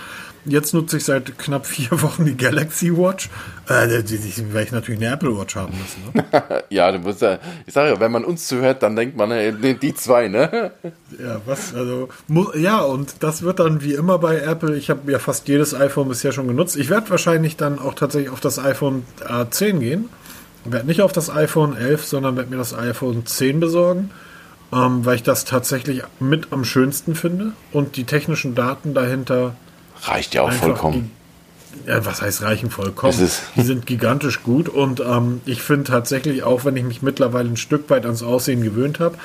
Jetzt nutze ich seit knapp vier Wochen die Galaxy Watch. Äh, die, die, die werde ich natürlich eine Apple Watch haben müssen. Ne? Ja, du musst ja, ich sage ja, wenn man uns zuhört, dann denkt man, äh, nee, die zwei, ne? Ja, was, also, ja, und das wird dann wie immer bei Apple. Ich habe ja fast jedes iPhone bisher schon genutzt. Ich werde wahrscheinlich dann auch tatsächlich auf das iPhone äh, 10 gehen. Werde nicht auf das iPhone 11, sondern werde mir das iPhone 10 besorgen, ähm, weil ich das tatsächlich mit am schönsten finde und die technischen Daten dahinter Reicht ja auch einfach vollkommen. Ja, was heißt reichen vollkommen? Die sind gigantisch gut und ähm, ich finde tatsächlich, auch wenn ich mich mittlerweile ein Stück weit ans Aussehen gewöhnt habe,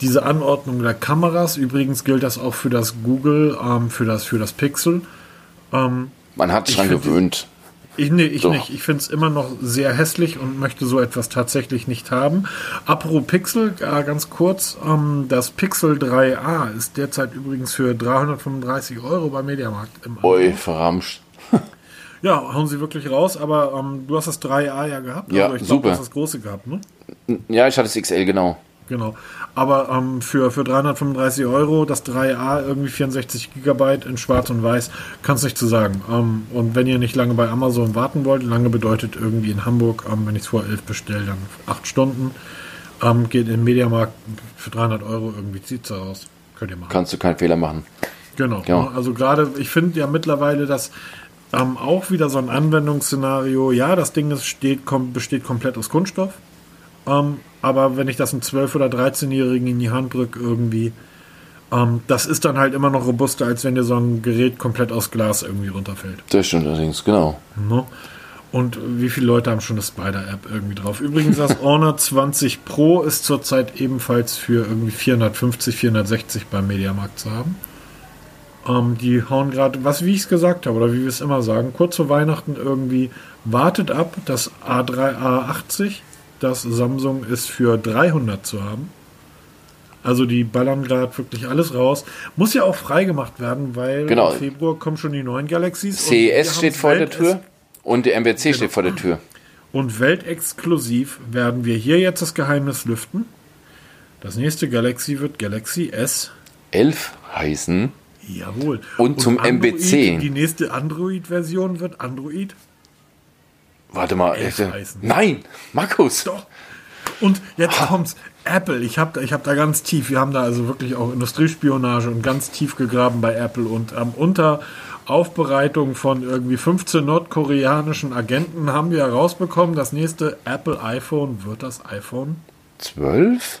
diese Anordnung der Kameras, übrigens gilt das auch für das Google, ähm, für, das, für das Pixel. Man hat sich Ich dran gewöhnt. Ich, nee, ich nicht. Ich finde es immer noch sehr hässlich und möchte so etwas tatsächlich nicht haben. Apropos Pixel, äh, ganz kurz, ähm, das Pixel 3a ist derzeit übrigens für 335 Euro bei Mediamarkt im Oi, verramscht. Ja, hauen sie wirklich raus, aber ähm, du hast das 3A ja gehabt. Ja, also ich glaub, super. Du hast das große gehabt, ne? Ja, ich hatte das XL, genau. Genau. Aber ähm, für, für 335 Euro das 3A, irgendwie 64 Gigabyte in schwarz und weiß, kannst nicht zu sagen. Ähm, und wenn ihr nicht lange bei Amazon warten wollt, lange bedeutet irgendwie in Hamburg, ähm, wenn ich es vor 11 bestelle, dann 8 Stunden, ähm, geht in den Mediamarkt für 300 Euro irgendwie zieht raus. Könnt ihr machen. Kannst du keinen Fehler machen. Genau. Ne? Also gerade, ich finde ja mittlerweile, dass ähm, auch wieder so ein Anwendungsszenario, ja, das Ding ist, steht, kom besteht komplett aus Kunststoff. Ähm, aber wenn ich das einem 12- oder 13-Jährigen in die Hand drücke, irgendwie, ähm, das ist dann halt immer noch robuster, als wenn dir so ein Gerät komplett aus Glas irgendwie runterfällt. Das stimmt allerdings, genau. Ne? Und wie viele Leute haben schon eine Spider-App irgendwie drauf? Übrigens, das Honor 20 Pro ist zurzeit ebenfalls für irgendwie 450, 460 beim Mediamarkt zu haben. Ähm, die hauen gerade, was wie ich es gesagt habe, oder wie wir es immer sagen, kurz vor Weihnachten irgendwie, wartet ab, das A3, A80, das Samsung ist für 300 zu haben. Also die ballern gerade wirklich alles raus. Muss ja auch freigemacht werden, weil Genau. im Februar kommen schon die neuen Galaxies. und CES steht vor der Welt- Tür und der MWC steht vor der Tür. Und weltexklusiv werden wir hier jetzt das Geheimnis lüften. Das nächste Galaxy wird Galaxy S. 11 heißen. Jawohl. Und zum MBC. Die nächste Android-Version wird Android. Warte mal. Elf heißen. Nein, Markus. Doch. Und jetzt kommt's. Apple. Ich habe da, ich hab da ganz tief, wir haben da also wirklich auch Industriespionage und ganz tief gegraben bei Apple und ähm, unter Aufbereitung von irgendwie 15 nordkoreanischen Agenten haben wir herausbekommen, das nächste Apple iPhone wird das iPhone 12?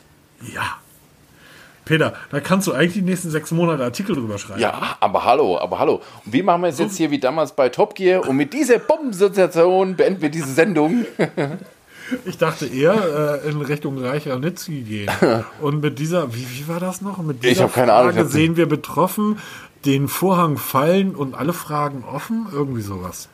Ja. Peter, da kannst du eigentlich die nächsten sechs Monate Artikel drüber schreiben. Ja, aber hallo, aber hallo. Und wie machen wir es jetzt hier wie damals bei Top Gear? Und mit dieser Bombensituation beenden wir diese Sendung. Ich dachte eher äh, in Richtung Reich Ranitzky gehen. Und mit dieser, wie, wie war das noch? Mit dieser Ich hab keine Ahnung, Frage sehen wir betroffen, den Vorhang fallen und alle Fragen offen? Irgendwie sowas.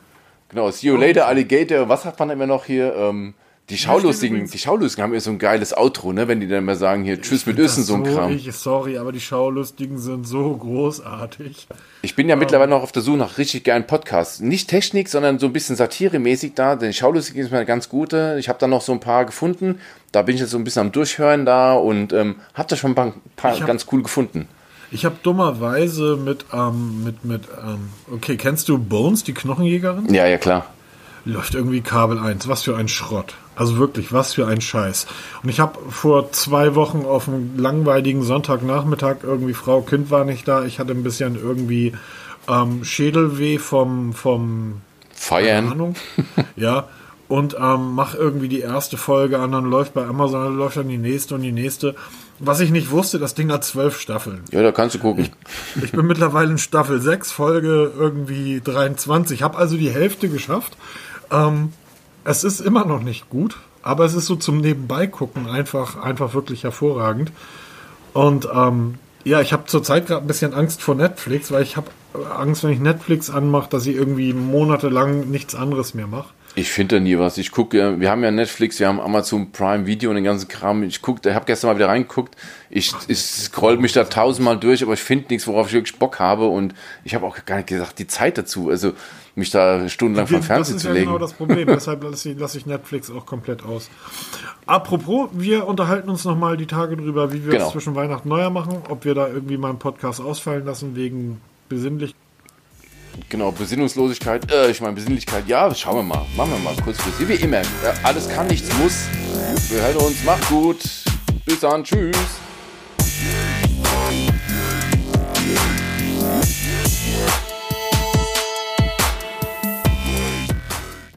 Genau, see you later, Alligator. Was hat man immer noch hier? Ähm, die Schaulustigen, die Schaulustigen haben ja so ein geiles Outro, ne? Wenn die dann mal sagen, hier, tschüss mit Össen, Das so ein Kram. Ich, sorry, aber die Schaulustigen sind so großartig. Ich bin ja mittlerweile noch auf der Suche nach richtig geilen Podcasts. Nicht Technik, sondern so ein bisschen satiremäßig da. Denn Schaulustig ist mir eine ganz gute. Ich habe da noch so ein paar gefunden. Da bin ich jetzt so ein bisschen am Durchhören da und ähm, habe da schon ein paar, paar hab- ganz cool gefunden. Ich habe dummerweise mit, ähm, mit, mit, ähm, okay, kennst du Bones, die Knochenjägerin? Ja, ja, klar. läuft irgendwie Kabel 1. Was für ein Schrott. Also wirklich, was für ein Scheiß. Und ich habe vor zwei Wochen auf einem langweiligen Sonntagnachmittag irgendwie, Frau Kind war nicht da, ich hatte ein bisschen irgendwie ähm, Schädelweh vom, vom Feiern. Ahnung. ja. Und ähm, mach irgendwie die erste Folge an, dann läuft bei Amazon, dann läuft dann die nächste und die nächste. Was ich nicht wusste, das Ding hat zwölf Staffeln. Ja, da kannst du gucken. Ich bin mittlerweile in Staffel 6, Folge irgendwie 23. Habe also die Hälfte geschafft. Ähm, es ist immer noch nicht gut, aber es ist so zum Nebenbeigucken einfach, einfach wirklich hervorragend. Und ähm, ja, ich habe zurzeit gerade ein bisschen Angst vor Netflix, weil ich habe Angst, wenn ich Netflix anmache, dass ich irgendwie monatelang nichts anderes mehr mache. Ich finde da nie was. Ich gucke, ja, wir haben ja Netflix, wir haben Amazon Prime Video und den ganzen Kram. Ich gucke, ich habe gestern mal wieder reingeguckt. Ich, ich scroll mich da tausendmal durch, aber ich finde nichts, worauf ich wirklich Bock habe. Und ich habe auch gar nicht gesagt, die Zeit dazu, also mich da stundenlang vom das Fernsehen ist zu ja legen. genau das Problem. Deshalb lasse ich, lasse ich Netflix auch komplett aus. Apropos, wir unterhalten uns noch mal die Tage drüber, wie wir Genau. es zwischen Weihnachten und Neujahr machen, ob wir da irgendwie mal einen Podcast ausfallen lassen wegen besinnlich. Genau, Besinnungslosigkeit, äh, ich meine Besinnlichkeit, ja, schauen wir mal. Machen wir mal kurzfristig. Wie immer, äh, alles kann, nichts muss. Wir hören uns, macht gut. Bis dann, tschüss.